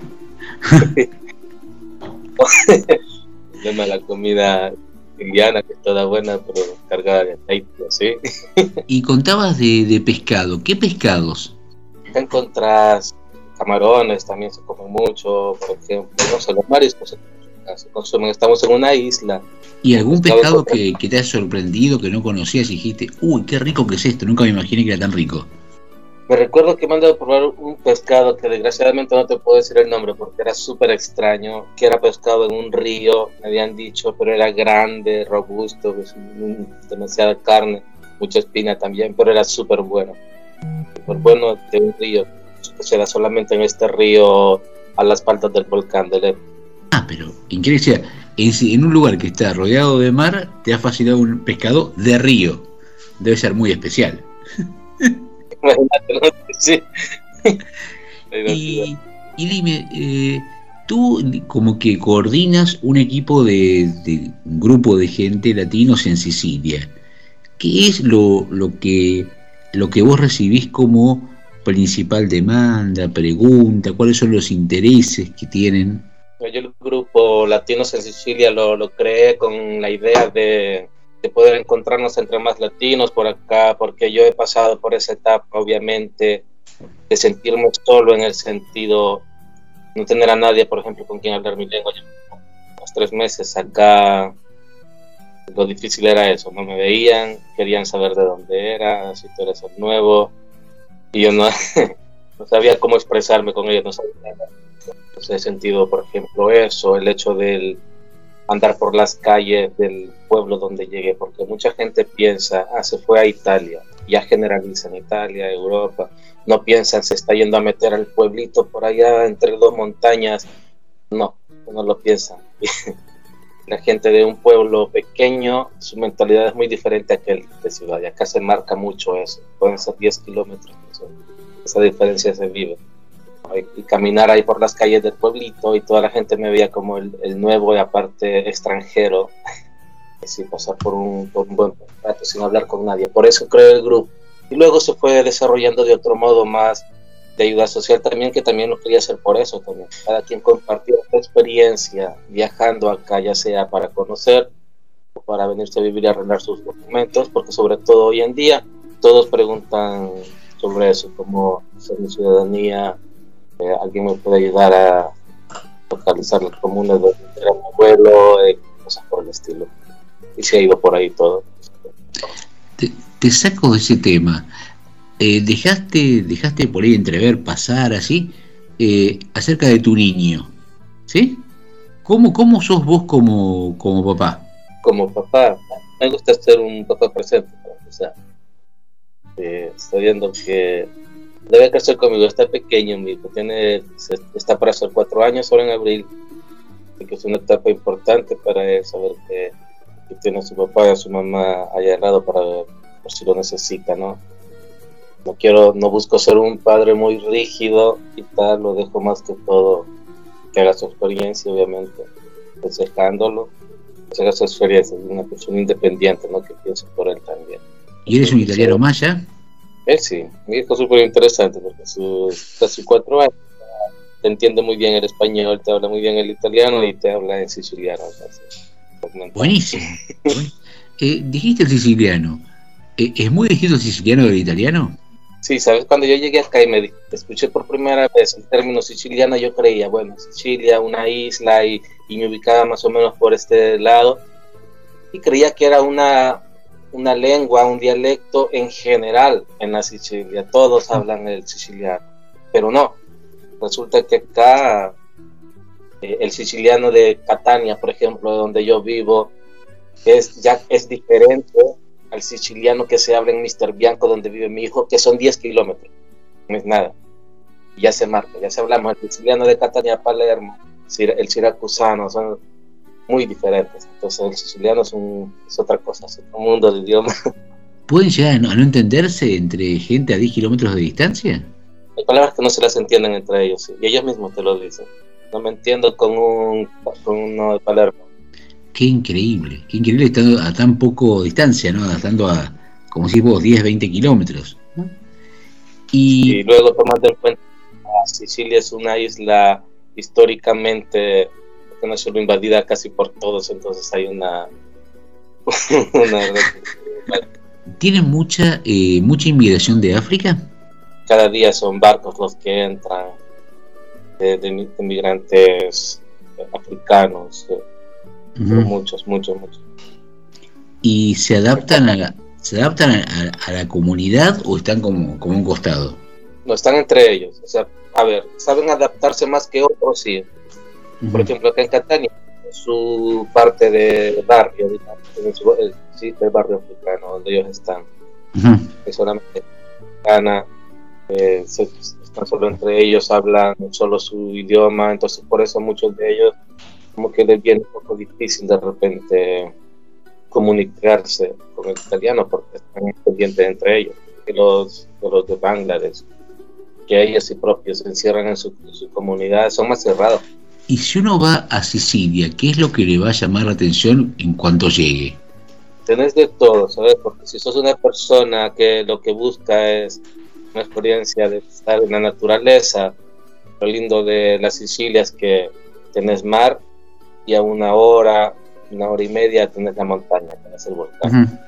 la comida indiana que es toda buena pero cargada de aceite, ¿sí? y contabas de, de pescado, ¿qué pescados? encontrás camarones, también se come mucho, por ejemplo, no sé, los mariscos se consumen, estamos en una isla. ¿Y algún pescado que, que, te ha sorprendido, que no conocías y dijiste, uy, qué rico que es esto, nunca me imaginé que era tan rico? Me recuerdo que me han dado a probar un pescado que desgraciadamente no te puedo decir el nombre porque era súper extraño, que era pescado en un río, me habían dicho, pero era grande, robusto, pues, demasiada carne, mucha espina también, pero era súper bueno súper bueno de un río que se da solamente en este río a las faltas del volcán de Lev. Ah, pero increíble, en un lugar que está rodeado de mar, te ha fascinado un pescado de río. Debe ser muy especial. sí. y, y, dime, eh, tú como que coordinas un equipo de, de, un grupo de gente latinos en Sicilia. ¿Qué es lo, lo que lo que vos recibís como principal demanda, pregunta, cuáles son los intereses que tienen. Yo el grupo Latinos en Sicilia lo, lo creé con la idea de, de, poder encontrarnos entre más latinos por acá, porque yo he pasado por esa etapa, obviamente, de sentirme solo en el sentido, no tener a nadie, por ejemplo, con quien hablar mi lengua. Los tres meses acá lo difícil era eso, no me veían, querían saber de dónde era, si tú eres el nuevo, y yo no, no sabía cómo expresarme con ellos, no sabía nada. Entonces he sentido, por ejemplo, eso, el hecho del andar por las calles del pueblo donde llegué, porque mucha gente piensa, ah, se fue a Italia, ya generalizan Italia, Europa, no piensan, se está yendo a meter al pueblito por allá entre dos montañas, no, no lo piensan. la gente de un pueblo pequeño, su mentalidad es muy diferente a aquel de ciudad. Y acá se marca mucho eso. Pueden ser 10 kilómetros. esa diferencia se vive. Y caminar ahí por las calles del pueblito y toda la gente me veía como el, nuevo y aparte extranjero. Así pasar por un, por un buen rato sin hablar con nadie. Por eso creo el grupo. Y luego se fue desarrollando de otro modo más de ayuda social también, que también lo quería hacer por eso también. Cada quien compartió su experiencia viajando acá, ya sea para conocer o para venirse a vivir y arreglar sus documentos, porque sobre todo hoy en día todos preguntan sobre eso, como ser mi ciudadanía, eh, alguien me puede ayudar a localizar las comunas donde era mi abuelo, eh, cosas por el estilo. Y se ha ido por ahí todo. Te, te saco de ese tema. Eh, dejaste, dejaste por ahí entrever, pasar así, eh, acerca de tu niño, ¿sí? ¿Cómo, cómo sos vos como, como papá? Como papá, me gusta ser un papá presente, o sea, viendo que debe crecer conmigo, está pequeño, mi hijo, tiene, está para hacer cuatro años ahora en abril, que es una etapa importante para él, saber que, tiene a su papá y a su mamá allá al lado para por si lo necesita, ¿no? no quiero, no busco ser un padre muy rígido y tal, lo dejo más que todo que haga su experiencia, obviamente, aconsejándolo, que haga su experiencia, es una persona independiente, ¿no? Que piense por él también. ¿Y eres un italiano maya? Él sí, mi hijo súper interesante porque sus casi cuatro años te entiende muy bien el español, te habla muy bien el italiano y te habla en siciliano. Buenísimo. Eh, dijiste el siciliano. Eh, ¿Es muy distinto el siciliano del italiano? Sí, sabes, cuando yo llegué acá y me escuché por primera vez el término siciliano, yo creía, bueno, Sicilia, una isla, y, y me ubicaba más o menos por este lado, y creía que era una, una lengua, un dialecto en general en la Sicilia, todos hablan el siciliano, pero no, resulta que acá eh, el siciliano de Catania, por ejemplo, donde yo vivo, es, ya es diferente al siciliano que se habla en Mr. Bianco, donde vive mi hijo, que son 10 kilómetros, no es nada, ya se marca, ya se hablamos, el siciliano de Catania Palermo, el siracusano, son muy diferentes, entonces el siciliano es, un, es otra cosa, es otro mundo de idioma. ¿Pueden llegar a no, a no entenderse entre gente a 10 kilómetros de distancia? Hay palabras que no se las entienden entre ellos, y ellos mismos te lo dicen. No me entiendo con, un, con uno de Palermo. Qué increíble, qué increíble estando a tan poco distancia, ¿no? Estando a, como si vos, 10, 20 kilómetros. ¿no? Y... y luego tomando en cuenta que Sicilia es una isla históricamente sido invadida casi por todos, entonces hay una... una ¿Tiene mucha, eh, mucha inmigración de África? cada día son barcos los que entran de, de, de migrantes africanos, uh -huh. muchos, muchos, muchos. ¿Y se adaptan a la, se adaptan a, a, la comunidad o están como, como un costado? No, están entre ellos. O sea, a ver, saben adaptarse más que otros, sí. Uh -huh. Por ejemplo, acá en Catania, su parte de barrio, digamos, su, el, sí, del barrio africano, donde ellos están, uh -huh. que solamente gana eh, se, están solo entre ellos, hablan solo su idioma, entonces por eso muchos de ellos como que les viene un poco difícil de repente comunicarse con el italiano porque están pendientes entre ellos, que los, que los de Bangladesh, que ellos sí propios se encierran en su, en su comunidad, son más cerrados. Y si uno va a Sicilia, ¿qué es lo que le va a llamar la atención en cuanto llegue? Tenés de todo, ¿sabes? Porque si sos una persona que lo que busca es una experiencia de estar en la naturaleza. Lo lindo de la Sicilia es que tenés mar y a una hora, una hora y media tenés la montaña, tenés el volcán. Uh -huh.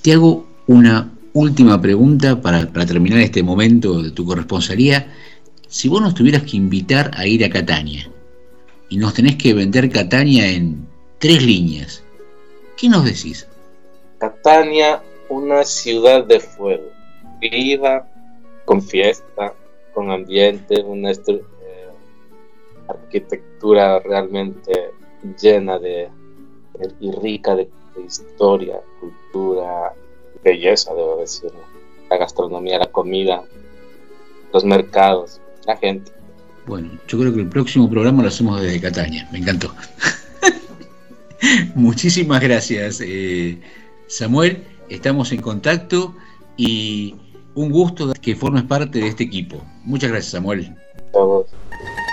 Te hago una última pregunta para, para, terminar este momento de tu corresponsalía. Si vos nos tuvieras que invitar a ir a Catania y nos tenés que vender Catania en tres líneas, ¿qué nos decís? Catania, una ciudad de fuego, viva, con fiesta, con ambiente, una eh, arquitectura realmente llena de, y rica de, de, historia, cultura, belleza, debo decirlo. La gastronomía, la comida, los mercados, la gente. Bueno, yo creo que el próximo programa lo hacemos desde Catania, me encantó. Muchísimas gracias, eh, Samuel. Estamos en contacto y un gusto que formes parte de este equipo. Muchas gracias, Samuel. A.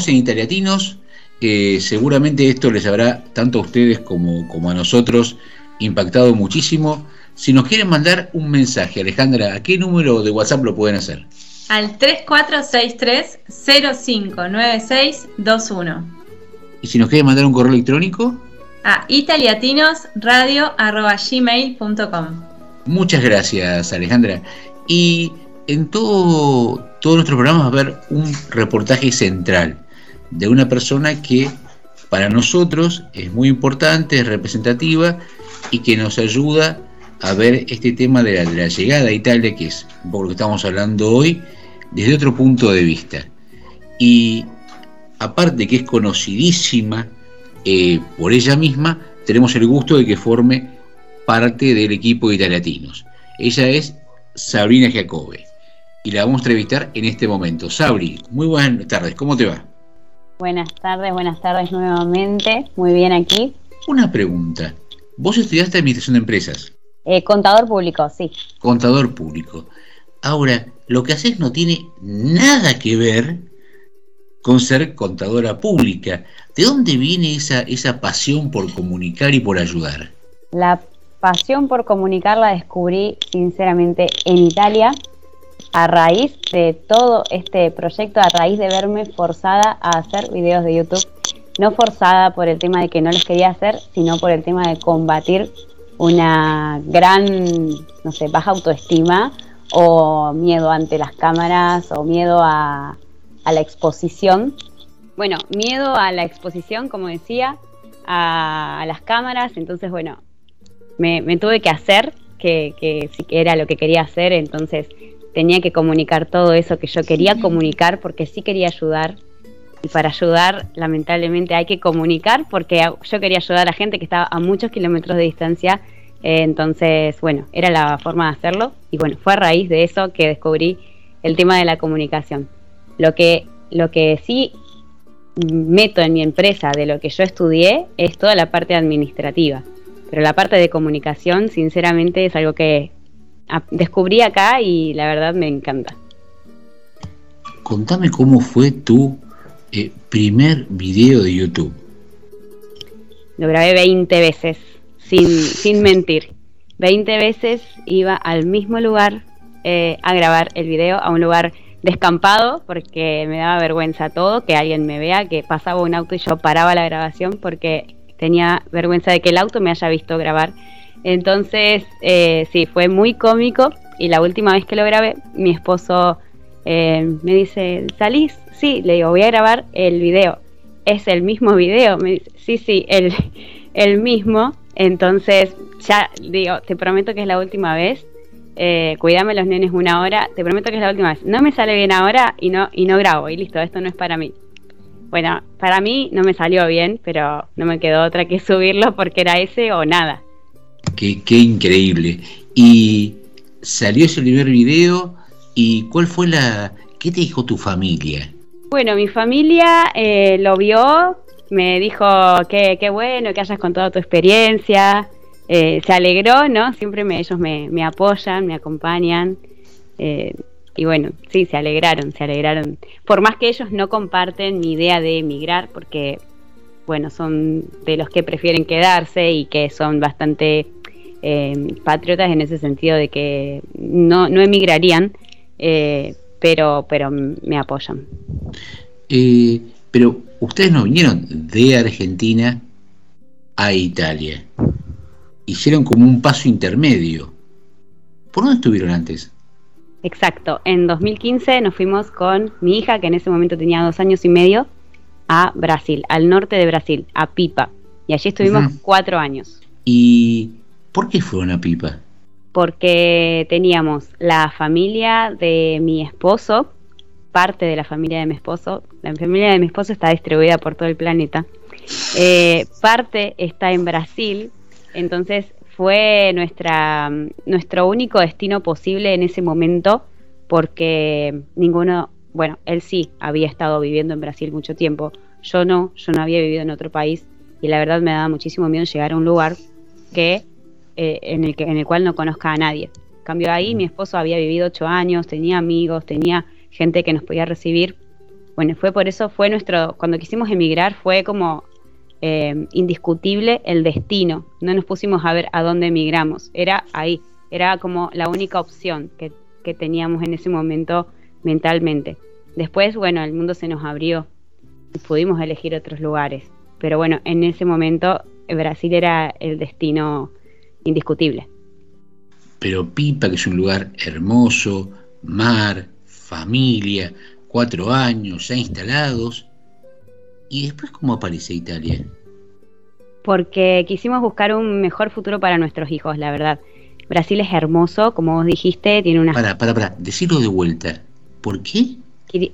seguimos en Italiatinos. Eh, seguramente esto les habrá, tanto a ustedes como, como a nosotros, impactado muchísimo. Si nos quieren mandar un mensaje, Alejandra, ¿a qué número de WhatsApp lo pueden hacer? Al 3463-059621. ¿Y si nos quieren mandar un correo electrónico? A italiatinosradio.gmail.com Muchas gracias, Alejandra. Y en todo, todo nuestro programa va a haber un reportaje central de una persona que para nosotros es muy importante, es representativa y que nos ayuda a ver este tema de la, llegada a Italia, que es un poco lo que estamos hablando hoy, desde otro punto de vista. Y aparte que es conocidísima eh, por ella misma, tenemos el gusto de que forme parte del equipo de Italiatinos. Ella es Sabrina Jacobe y la vamos a entrevistar en este momento. Sabri, muy buenas tardes, ¿cómo te va? Buenas tardes, buenas tardes nuevamente, muy bien aquí. Una pregunta, vos estudiaste Administración de Empresas. Eh, contador público, sí. Contador público. Ahora, lo que haces no tiene nada que ver con ser contadora pública. ¿De dónde viene esa, esa pasión por comunicar y por ayudar? La pasión por comunicar la descubrí sinceramente en Italia a raíz de todo este proyecto, a raíz de verme forzada a hacer videos de YouTube. No forzada por el tema de que no les quería hacer, sino por el tema de combatir una gran, no sé, baja autoestima o miedo ante las cámaras o miedo a, la exposición. Bueno, miedo a la exposición, como decía, a, las cámaras, entonces bueno, me, tuve que hacer, que, que sí que era lo que quería hacer, entonces tenía que comunicar todo eso que yo quería comunicar porque sí quería ayudar. Y para ayudar, lamentablemente, hay que comunicar porque yo quería ayudar a gente que estaba a muchos kilómetros de distancia. entonces, bueno, era la forma de hacerlo. Y bueno, fue a raíz de eso que descubrí el tema de la comunicación. Lo que, lo que sí meto en mi empresa de lo que yo estudié es toda la parte administrativa. Pero la parte de comunicación, sinceramente, es algo que descubrí acá y la verdad me encanta. Contame cómo fue tu eh, primer video de YouTube. Lo grabé 20 veces, sin, sin mentir. 20 veces iba al mismo lugar eh, a grabar el video, a un lugar descampado porque me daba vergüenza todo, que alguien me vea, que pasaba un auto y yo paraba la grabación porque tenía vergüenza de que el auto me haya visto grabar. Entonces, eh, sí, fue muy cómico y la última vez que lo grabé, mi esposo eh, me dice, ¿salís? Sí, le digo, voy a grabar el video. ¿Es el mismo video? Me dice, sí, sí, el, el mismo. Entonces, ya digo, te prometo que es la última vez eh, cuídame los nenes una hora, te prometo que es la última vez. No me sale bien ahora y no, y no grabo, y listo, esto no es para mí. Bueno, para mí no me salió bien, pero no me quedó otra que subirlo porque era ese o nada. Qué, qué increíble. Y salió ese primer video y ¿cuál fue la... ¿Qué te dijo tu familia? Bueno, mi familia eh, lo vio, me dijo que qué bueno que hayas contado tu experiencia, eh, se alegró, ¿no? Siempre ellos me, apoyan, me acompañan. Eh, y bueno, sí, se alegraron, se alegraron. Por más que ellos no comparten mi idea de emigrar, porque, bueno, son de los que prefieren quedarse y que son bastante eh, patriotas en ese sentido de que no, no emigrarían, pero, pero me apoyan. pero ustedes no vinieron de Argentina a Italia hicieron como un paso intermedio. ¿Por dónde estuvieron antes? Exacto, en 2015 nos fuimos con mi hija, que en ese momento tenía dos años y medio, a Brasil, al norte de Brasil, a Pipa. Y allí estuvimos cuatro años. ¿Y por qué fueron a Pipa? Porque teníamos la familia de mi esposo, parte de la familia de mi esposo, la familia de mi esposo está distribuida por todo el planeta, eh, parte está en Brasil, entonces fue nuestra, nuestro único destino posible en ese momento porque ninguno, bueno, él sí había estado viviendo en Brasil mucho tiempo, yo no, yo no había vivido en otro país y la verdad me daba muchísimo miedo llegar a un lugar que, eh, en, el que en el cual no conozca a nadie. cambio ahí mi esposo había vivido ocho años, tenía amigos, tenía gente que nos podía recibir bueno, fue por eso, fue nuestro, cuando quisimos emigrar fue como eh, indiscutible el destino. No nos pusimos a ver a dónde emigramos, era ahí, era como la única opción que, que teníamos en ese momento mentalmente. Después, bueno, el mundo se nos abrió y pudimos elegir otros lugares. Pero bueno, en ese momento Brasil era el destino indiscutible. Pero Pipa, que es un lugar hermoso, mar, familia, cuatro años ya instalados. ¿Y después cómo aparece Italia? Porque quisimos buscar un mejor futuro para nuestros hijos, la verdad. Brasil es hermoso, como vos dijiste, tiene una... Para, para, para, decirlo de vuelta. ¿Por qué?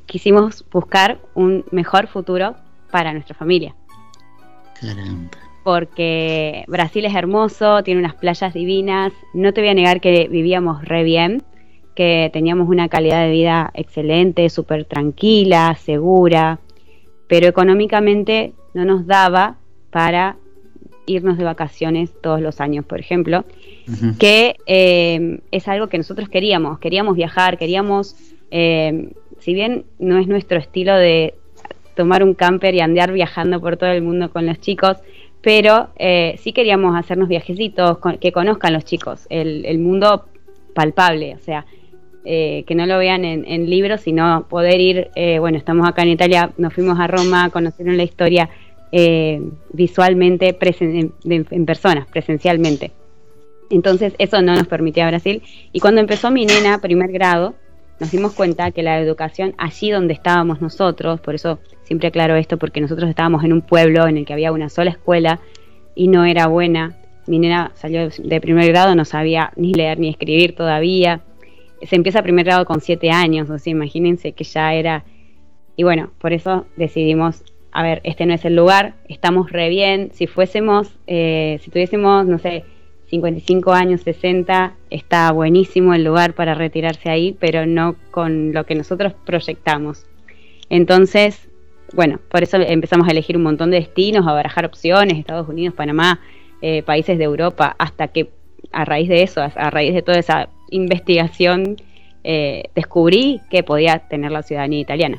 Quisimos buscar un mejor futuro para nuestra familia. Caramba. Porque Brasil es hermoso, tiene unas playas divinas. No te voy a negar que vivíamos re bien, que teníamos una calidad de vida excelente, súper tranquila, segura, pero económicamente no nos daba para irnos de vacaciones todos los años, por ejemplo, que eh, es algo que nosotros queríamos, queríamos viajar, queríamos, eh, si bien no es nuestro estilo de tomar un camper y andar viajando por todo el mundo con los chicos, pero eh, sí queríamos hacernos viajecitos, que conozcan los chicos el, mundo palpable, o sea, eh, que no lo vean en, libros, sino poder ir, eh, bueno, estamos acá en Italia, nos fuimos a Roma, conocieron la historia eh, visualmente, en, en, personas, presencialmente. Entonces eso no nos permitía Brasil. Y cuando empezó mi nena, primer grado, nos dimos cuenta que la educación allí donde estábamos nosotros, por eso siempre aclaro esto, porque nosotros estábamos en un pueblo en el que había una sola escuela y no era buena. Mi nena salió de primer grado, no sabía ni leer ni escribir todavía. Se empieza primer grado con siete años, o sea, imagínense que ya era... Y bueno, por eso decidimos, a ver, este no es el lugar, estamos re bien, si fuésemos, eh, si tuviésemos, no sé, 55 años, 60, está buenísimo el lugar para retirarse ahí, pero no con lo que nosotros proyectamos. Entonces, bueno, por eso empezamos a elegir un montón de destinos, a barajar opciones, Estados Unidos, Panamá, eh, países de Europa, hasta que a raíz de eso, a raíz de toda esa investigación eh, descubrí que podía tener la ciudadanía italiana.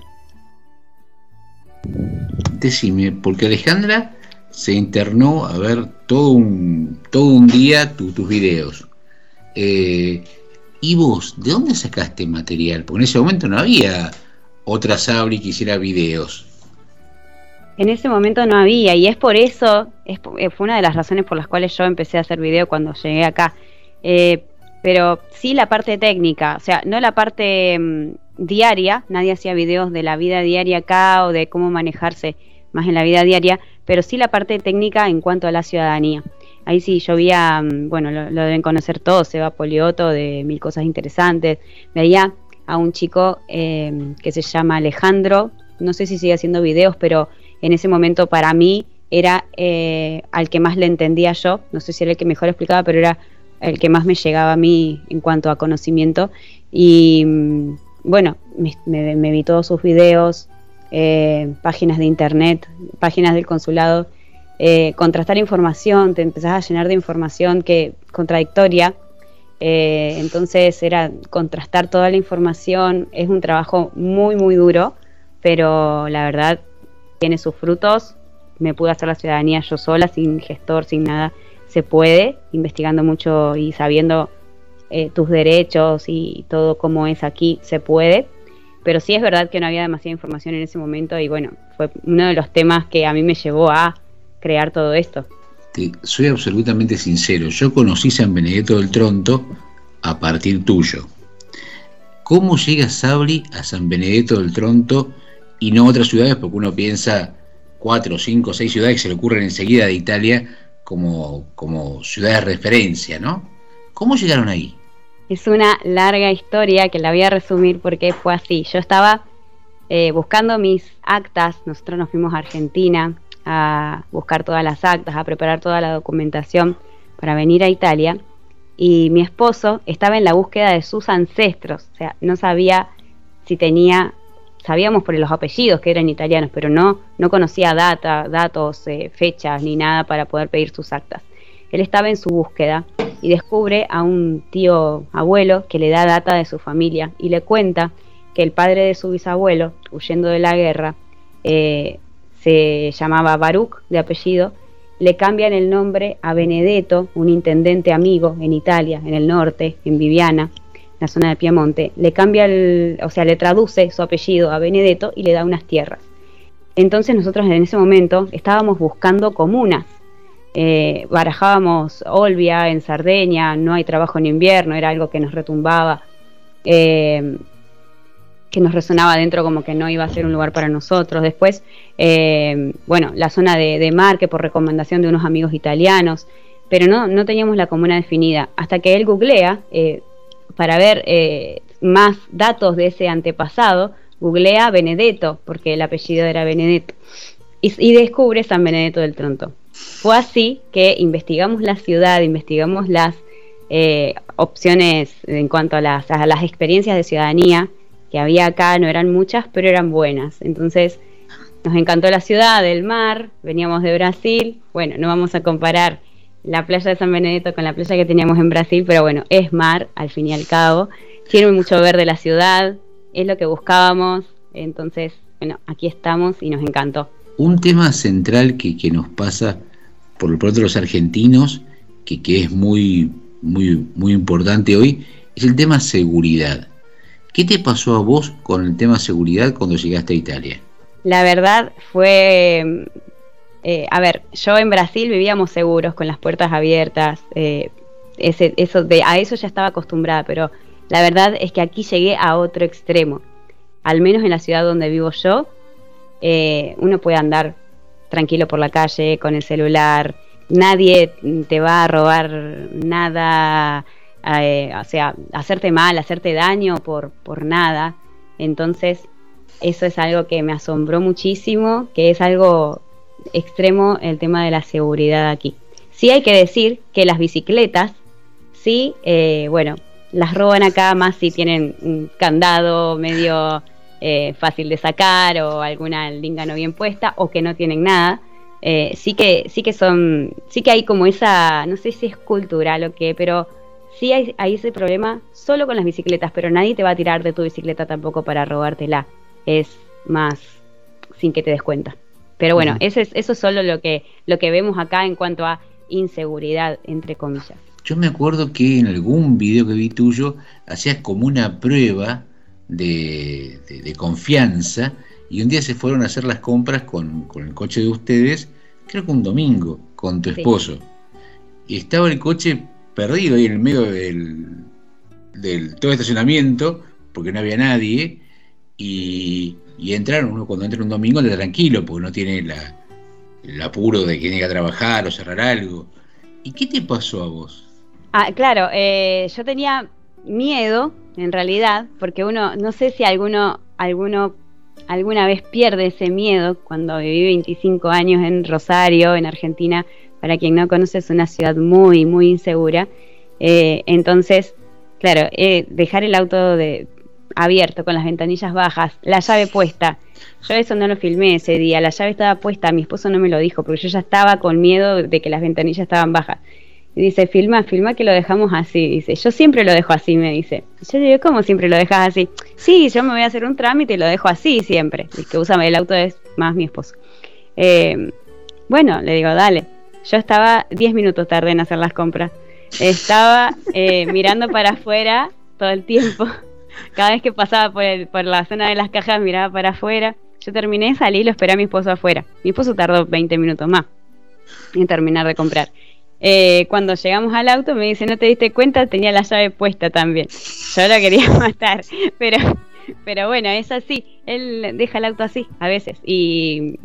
Decime, porque Alejandra se internó a ver todo un, todo un día tus videos. Eh, ¿Y vos, de dónde sacaste material? Porque en ese momento no había otra Sabri que hiciera videos. En ese momento no había, y es por eso, es, eh, fue una de las razones por las cuales yo empecé a hacer video cuando llegué acá. Eh, pero sí la parte técnica, o sea, no la parte mm, diaria, nadie hacía videos de la vida diaria acá o de cómo manejarse más en la vida diaria, pero sí la parte técnica en cuanto a la ciudadanía. Ahí sí yo veía, mm, bueno, lo, deben conocer todos, Seba Polioto de Mil Cosas Interesantes, veía a un chico em, que se llama Alejandro, no sé si sigue haciendo videos, pero en ese momento para mí era eh, al que más le entendía yo, no sé si era el que mejor explicaba, pero era el que más me llegaba a mí en cuanto a conocimiento. Y mm, bueno, me, vi todos sus videos, eh, páginas de internet, páginas del consulado, eh, contrastar información, te empezás a llenar de información que contradictoria. Eh, entonces era contrastar toda la información, es un trabajo muy, muy duro, pero la verdad tiene sus frutos. Me pude hacer la ciudadanía yo sola, sin gestor, sin nada se puede, investigando mucho y sabiendo eh, tus derechos y todo cómo es aquí, se puede. Pero sí es verdad que no había demasiada información en ese momento y bueno, fue uno de los temas que a mí me llevó a crear todo esto. soy absolutamente sincero, yo conocí San Benedetto del Tronto a partir tuyo. ¿Cómo llega Sabri a San Benedetto del Tronto y no a otras ciudades? Porque uno piensa cuatro, cinco, seis ciudades que se le ocurren enseguida de Italia, como, como ciudad de referencia, ¿no? ¿Cómo llegaron ahí? Es una larga historia que la voy a resumir porque fue así. Yo estaba eh, buscando mis actas, nosotros nos fuimos a Argentina a buscar todas las actas, a preparar toda la documentación para venir a Italia y mi esposo estaba en la búsqueda de sus ancestros, o sea, no sabía si tenía sabíamos por los apellidos que eran italianos, pero no, no conocía data, datos, eh, fechas ni nada para poder pedir sus actas. Él estaba en su búsqueda y descubre a un tío abuelo que le da data de su familia y le cuenta que el padre de su bisabuelo, huyendo de la guerra, eh, se llamaba Baruch de apellido, le cambian el nombre a Benedetto, un intendente amigo en Italia, en el norte, en Viviana, la zona de Piemonte, le cambia el, o sea, le traduce su apellido a Benedetto y le da unas tierras. Entonces nosotros en ese momento estábamos buscando comunas. Eh, barajábamos Olbia en Sardeña, no hay trabajo en invierno, era algo que nos retumbaba. Eh, que nos resonaba dentro como que no iba a ser un lugar para nosotros. Después, eh, bueno, la zona de, de, mar, que por recomendación de unos amigos italianos, pero no, no teníamos la comuna definida. Hasta que él googlea, eh, para ver eh, más datos de ese antepasado, googlea Benedetto, porque el apellido era Benedetto, y, y descubre San Benedetto del Tronto. Fue así que investigamos la ciudad, investigamos las opciones en cuanto a las, a las experiencias de ciudadanía, que había acá, no eran muchas, pero eran buenas. Entonces nos encantó la ciudad, el mar, veníamos de Brasil, bueno, no vamos a comparar la playa de San Benedetto con la playa que teníamos en Brasil, pero bueno, es mar al fin y al cabo, tiene mucho verde la ciudad, es lo que buscábamos, entonces, bueno, aquí estamos y nos encantó. Un tema central que, que nos pasa por lo pronto los argentinos, que, es muy, muy, muy importante hoy, es el tema seguridad. ¿Qué te pasó a vos con el tema seguridad cuando llegaste a Italia? La verdad fue, eh, a ver, yo en Brasil vivíamos seguros, con las puertas abiertas, eh, a eso ya estaba acostumbrada, pero la verdad es que aquí llegué a otro extremo. Al menos en la ciudad donde vivo yo, eh, uno puede andar tranquilo por la calle con el celular, nadie te va a robar nada eh, o sea, hacerte mal, hacerte daño por, por nada. Entonces, eso es algo que me asombró muchísimo, que es algo extremo el tema de la seguridad aquí. Sí hay que decir que las bicicletas, sí, eh, bueno, las roban acá más si tienen un candado medio eh, fácil de sacar o alguna linga no bien puesta o que no tienen nada. sí que sí que son sí que hay como esa no sé si es cultural o qué pero sí hay, ese problema solo con las bicicletas, pero nadie te va a tirar de tu bicicleta tampoco para robártela. Es más sin que te des cuenta. Pero bueno, eso, es, eso es solo lo que, lo que vemos acá en cuanto a inseguridad, entre comillas. Yo me acuerdo que en algún video que vi tuyo hacías como una prueba de, confianza y un día se fueron a hacer las compras con, el coche de ustedes, creo que un domingo, con tu esposo. Y estaba el coche perdido ahí en el medio del, del todo estacionamiento, porque no había nadie, y, entraron, uno cuando entra un domingo anda tranquilo, porque no tiene la, el apuro de que tiene que trabajar o cerrar algo. ¿Y qué te pasó a vos? Ah, claro, eh, yo tenía miedo, en realidad, porque uno, no sé si alguno, alguno alguna vez pierde ese miedo cuando viví 25 años en Rosario, en Argentina, para quien no conoce, es una ciudad muy, muy insegura. Eh, entonces, claro, eh, dejar el auto de, abierto con las ventanillas bajas, la llave puesta. Yo eso no lo filmé ese día, la llave estaba puesta, mi esposo no me lo dijo, porque yo ya estaba con miedo de que las ventanillas estaban bajas. Y dice, filma, filma que lo dejamos así. Dice, yo siempre lo dejo así, me dice. Yo digo, ¿cómo siempre lo dejas así? Sí, yo me voy a hacer un trámite y lo dejo así siempre. El que usa el auto es más mi esposo. Eh, bueno, le digo, dale. Yo estaba 10 minutos tarde en hacer las compras. Estaba eh, mirando para afuera todo el tiempo. Cada vez que pasaba por, por la zona de las cajas miraba para afuera. Yo terminé, salí y lo esperé a mi esposo afuera. Mi esposo tardó 20 minutos más en terminar de comprar. Eh, cuando llegamos al auto me dice, ¿no te diste cuenta? Tenía la llave puesta también. Yo lo quería matar, pero, pero bueno, es así. Él deja el auto así a veces. Y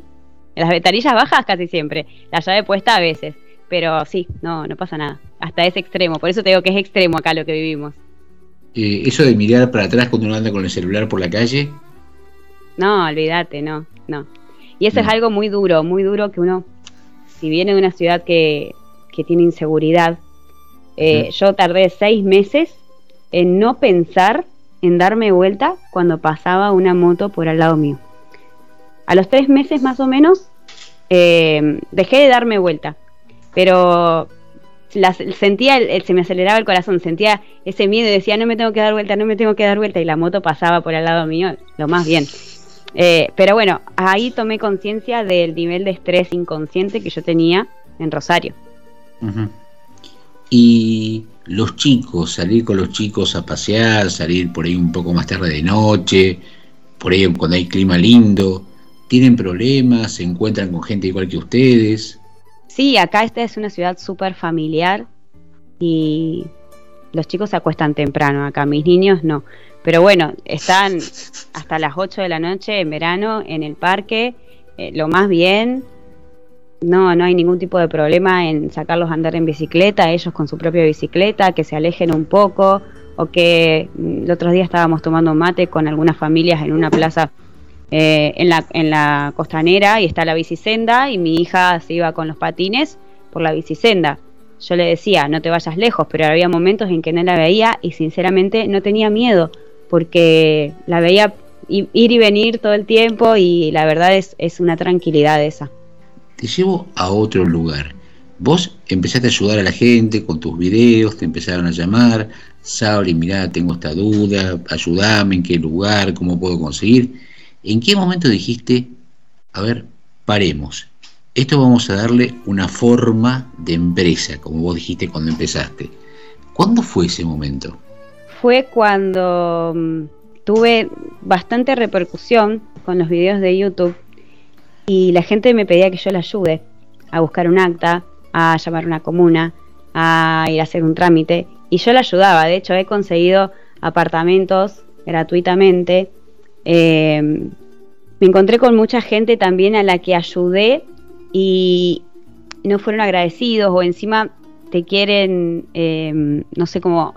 las ventanillas bajas casi siempre, la llave puesta a veces, pero sí, no, no pasa nada, hasta ese extremo, por eso te digo que es extremo acá lo que vivimos. Eh, ¿Eso de mirar para atrás cuando uno anda con el celular por la calle? No, olvídate, no, no. Y eso es algo muy duro, muy duro que uno, si viene de una ciudad que, que tiene inseguridad, eh, yo tardé seis meses en no pensar en darme vuelta cuando pasaba una moto por al lado mío. A los tres meses más o menos eh, dejé de darme vuelta, pero sentía, se me aceleraba el corazón, sentía ese miedo y decía, no me tengo que dar vuelta, no me tengo que dar vuelta, y la moto pasaba por al lado mío, lo más bien. Eh, pero bueno, ahí tomé conciencia del nivel de estrés inconsciente que yo tenía en Rosario. Y los chicos, salir con los chicos a pasear, salir por ahí un poco más tarde de noche, por ahí cuando hay clima lindo, ¿tienen problemas? ¿Se encuentran con gente igual que ustedes? Sí, acá esta es una ciudad súper familiar y los chicos se acuestan temprano, acá mis niños no. Pero bueno, están hasta las 8 de la noche en verano en el parque, eh, lo más bien. No, no hay ningún tipo de problema en sacarlos a andar en bicicleta, ellos con su propia bicicleta, que se alejen un poco, o que mm, el otro día estábamos tomando mate con algunas familias en una plaza eh, en, la, en la costanera y está la bicisenda y mi hija se iba con los patines por la bicisenda. Yo le decía, no te vayas lejos, pero había momentos en que no la veía y sinceramente no tenía miedo porque la veía ir y venir todo el tiempo y la verdad es, es una tranquilidad esa. Te llevo a otro lugar. Vos empezaste a ayudar a la gente con tus videos, te empezaron a llamar, Sabri, mirá, tengo esta duda, ayúdame, en qué lugar, cómo puedo conseguir. ¿En qué momento dijiste, a ver, paremos? Esto vamos a darle una forma de empresa, como vos dijiste cuando empezaste. ¿Cuándo fue ese momento? Fue cuando mm, tuve bastante repercusión con los videos de YouTube y la gente me pedía que yo le ayude a buscar un acta, a llamar a una comuna, a ir a hacer un trámite y yo le ayudaba. De hecho, he conseguido apartamentos gratuitamente eh, me encontré con mucha gente también a la que ayudé y no fueron agradecidos o encima te quieren, em, no sé cómo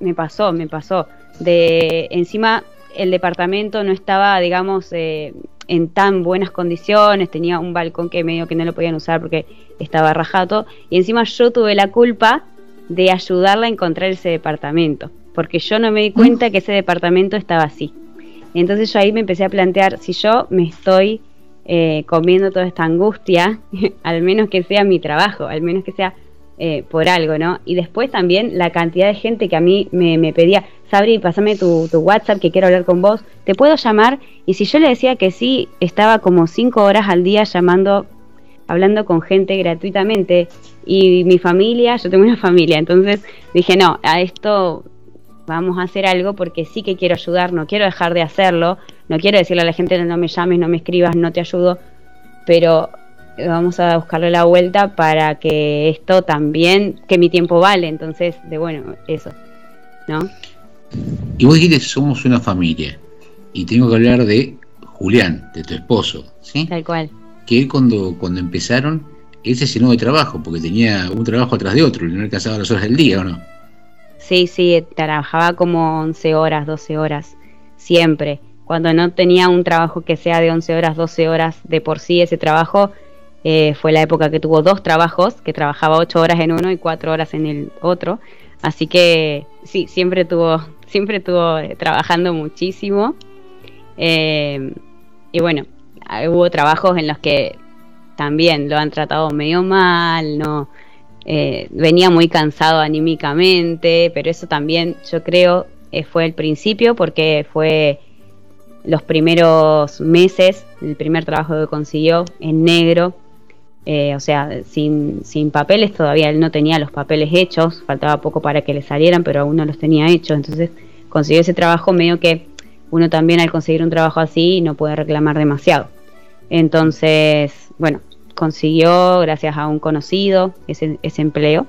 me pasó, me pasó, de encima el departamento no estaba, digamos, eh, en tan buenas condiciones, tenía un balcón que medio que no lo podían usar porque estaba rajado, y encima yo tuve la culpa de ayudarla a encontrar ese departamento, porque yo no me di cuenta que ese departamento estaba así. Entonces yo ahí me empecé a plantear, si yo me estoy eh, comiendo toda esta angustia, al menos que sea mi trabajo, al menos que sea eh, por algo, ¿no? Y después también la cantidad de gente que a mí me, pedía, Sabri, pásame tu, tu, WhatsApp que quiero hablar con vos, ¿te puedo llamar? Y si yo le decía que sí, estaba como cinco horas al día llamando, hablando con gente gratuitamente. Y mi familia, yo tengo una familia, entonces dije, no, a esto vamos a hacer algo porque sí que quiero ayudar, no quiero dejar de hacerlo, no quiero decirle a la gente no me llames, no me escribas, no te ayudo, pero vamos a buscarle la vuelta para que esto también, que mi tiempo vale, entonces, de bueno, eso, ¿no? Y vos dijiste, somos una familia, y tengo que hablar de Julián, de tu esposo, ¿sí? Tal cual. Que él cuando, cuando empezaron, él se llenó de trabajo, porque tenía un trabajo atrás de otro, y no alcanzaba las horas del día, ¿o no? Sí, sí, trabajaba como 11 horas, 12 horas, siempre. Cuando no tenía un trabajo que sea de 11 horas, 12 horas de por sí, ese trabajo eh, fue la época que tuvo dos trabajos, que trabajaba 8 horas en uno y 4 horas en el otro. Así que sí, siempre tuvo, siempre estuvo eh, trabajando muchísimo. Eh, y bueno, hubo trabajos en los que también lo han tratado medio mal, no, venía muy cansado anímicamente, pero eso también yo creo fue el principio porque fue los primeros meses, el primer trabajo que consiguió en negro, eh, o sea, sin, sin papeles, todavía él no tenía los papeles hechos, faltaba poco para que le salieran, pero aún no los tenía hechos, entonces consiguió ese trabajo medio que uno también al conseguir un trabajo así no puede reclamar demasiado. Entonces, bueno, consiguió gracias a un conocido ese, empleo.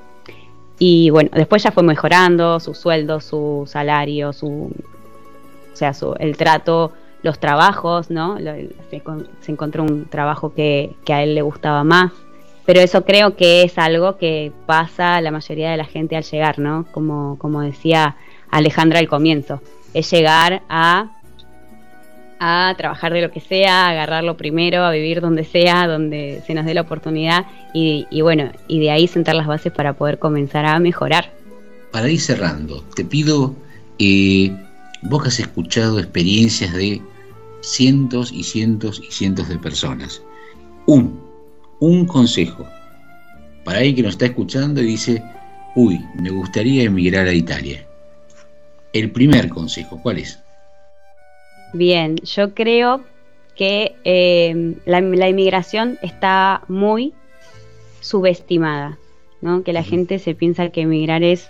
Y bueno, después ya fue mejorando su sueldo, su salario, su, o sea, su, el trato, los trabajos, ¿no? Se, encontró un trabajo que, que, a él le gustaba más. Pero eso creo que es algo que pasa a la mayoría de la gente al llegar, ¿no? Como, como decía Alejandra al comienzo, es llegar a a trabajar de lo que sea, a agarrarlo primero, a vivir donde sea, donde se nos dé la oportunidad y, bueno, y de ahí sentar las bases para poder comenzar a mejorar. Para ir cerrando, te pido, eh, vos has escuchado experiencias de cientos y cientos y cientos de personas. Un, un consejo para alguien que nos está escuchando y dice, uy, me gustaría emigrar a Italia. El primer consejo, ¿cuál es? Bien, yo creo que eh, la, la, inmigración está muy subestimada, ¿no? Que la gente se piensa que emigrar es,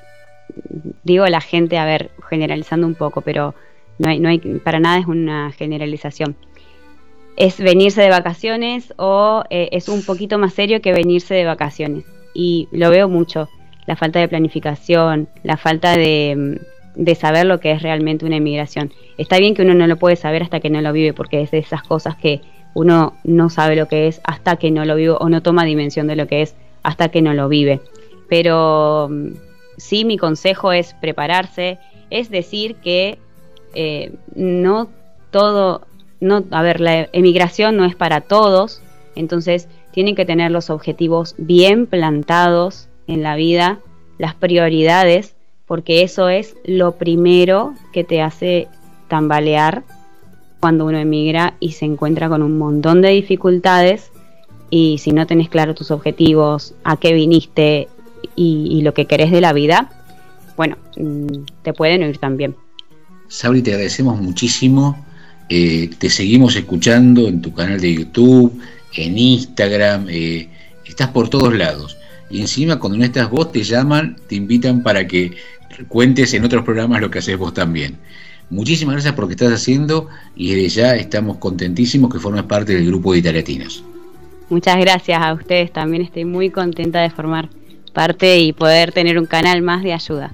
digo la gente, a ver, generalizando un poco, pero no hay, no hay, para nada es una generalización. Es venirse de vacaciones o eh, es un poquito más serio que venirse de vacaciones. Y lo veo mucho, la falta de planificación, la falta de, de saber lo que es realmente una inmigración. Está bien que uno no lo puede saber hasta que no lo vive, porque es de esas cosas que uno no sabe lo que es hasta que no lo vive o no toma dimensión de lo que es hasta que no lo vive. Pero mm, sí, mi consejo es prepararse, es decir que eh, no todo, no, a ver, la emigración no es para todos, entonces tienen que tener los objetivos bien plantados en la vida, las prioridades, porque eso es lo primero que te hace tambalear cuando uno emigra y se encuentra con un montón de dificultades y si no tenés claro tus objetivos, a qué viniste y, y lo que querés de la vida, bueno, mm, te pueden oír también. Sabri, te agradecemos muchísimo. Eh, te seguimos escuchando en tu canal de YouTube, en Instagram, eh, estás por todos lados. Y encima cuando no estás vos te llaman, te invitan para que cuentes en otros programas lo que haces vos también. Muchísimas gracias por lo que estás haciendo y desde ya estamos contentísimos que formes parte del grupo de Italiatinos. Muchas gracias a ustedes también, estoy muy contenta de formar parte y poder tener un canal más de ayuda.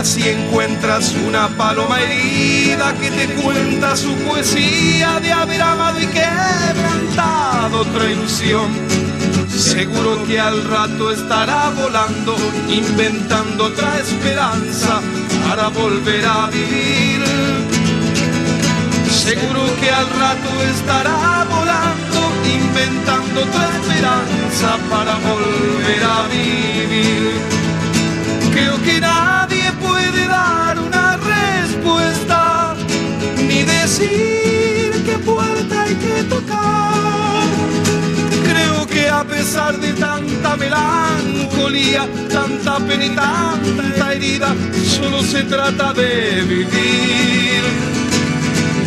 Así encuentras una paloma herida que te cuenta su poesía de haber amado y quebrantado otra ilusión. Seguro que al rato estará volando, inventando otra esperanza para volver a vivir. Seguro que al rato estará volando, inventando otra esperanza para volver a vivir. Creo que nadie puede dar una respuesta, ni decir qué puerta hay que tocar. Creo que a pesar de tanta melancolía, tanta pena y tanta herida, solo se trata de vivir.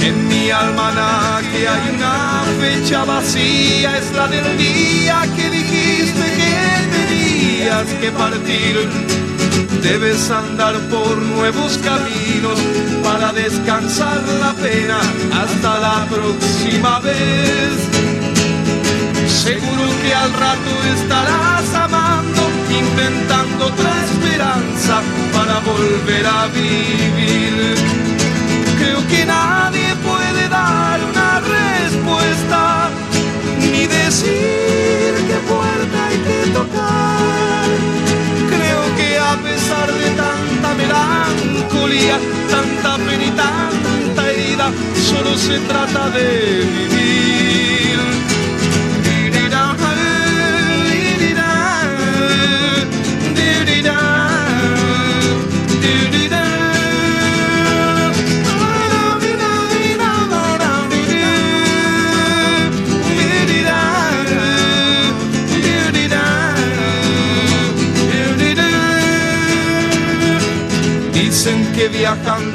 En mi almanaque hay una fecha vacía, es la del día que dijiste que tenías que partir. Debes andar por nuevos caminos para descansar la pena hasta la próxima vez. Seguro que al rato estarás amando, inventando otra esperanza para volver a vivir. Creo que nadie puede dar una respuesta, ni decir qué puerta hay que tocar. A pesar de tanta melancolía, tanta pena y tanta herida, solo se trata de vivir.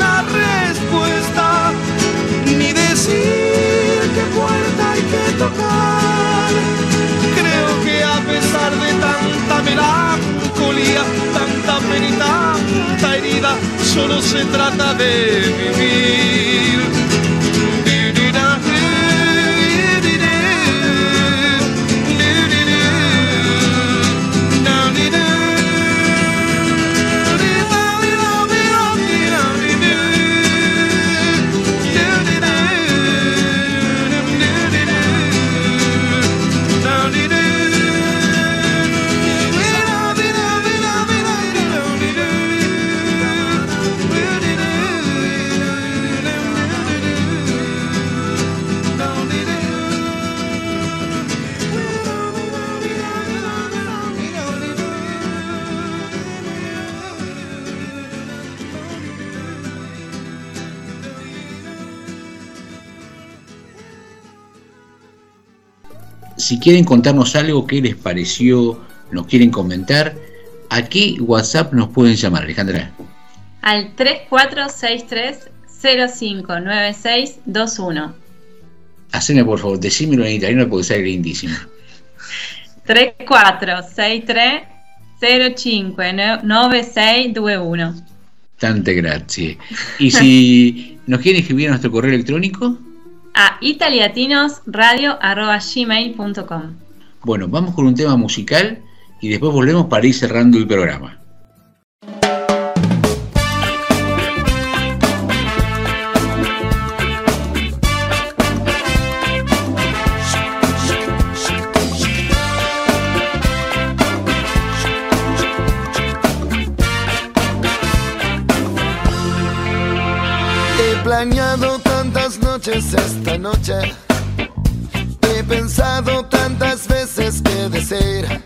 una respuesta, ni decir qué puerta hay que tocar. Creo que a pesar de tanta melancolía, tanta pena y tanta herida, solo se trata de vivir. Si quieren contarnos algo que les pareció, nos quieren comentar, ¿a qué WhatsApp nos pueden llamar, Alejandra? Al 3463-059621. Haceme por favor, decímelo en italiano porque sale lindísimo. 3463-059621. Tante grazie. Y si nos quieren escribir a nuestro correo electrónico, A italiatinosradio.gmail.com bueno, vamos con un tema musical y después volvemos para ir cerrando el programa. Esta noche. He pensado tantas veces que desear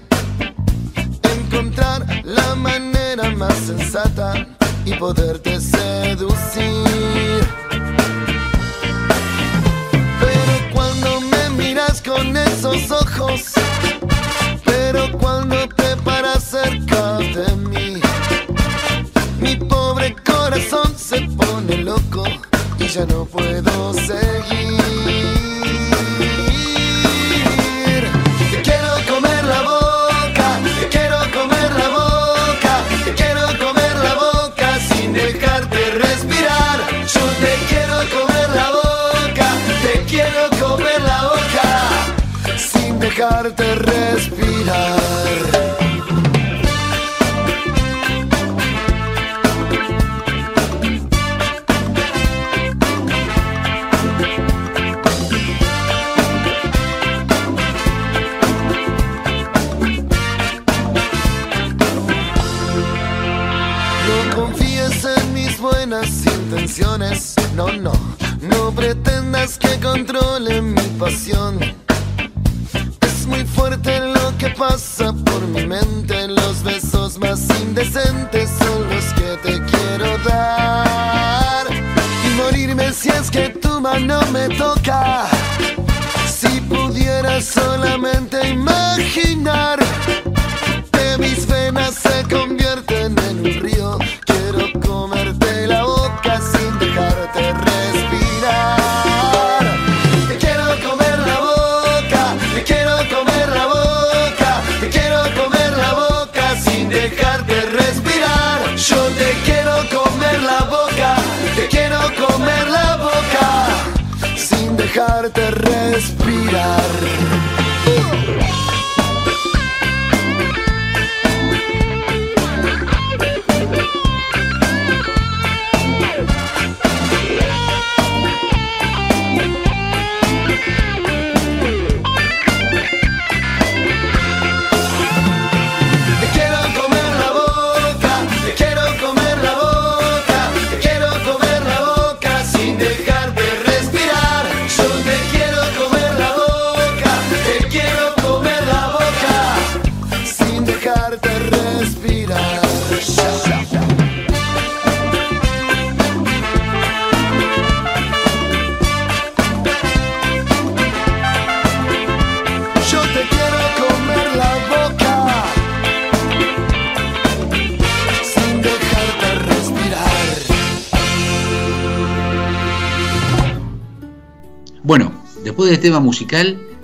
encontrar la manera más sensata y poderte seducir. Pero cuando me miras con esos ojos, pero cuando te paras cerca de mí, mi pobre corazón se pone loco ya no puedo seguir. Te quiero comer la boca, te quiero comer la boca, te quiero comer la boca sin dejarte respirar. Yo te quiero comer la boca, te quiero comer la boca sin dejarte respirar.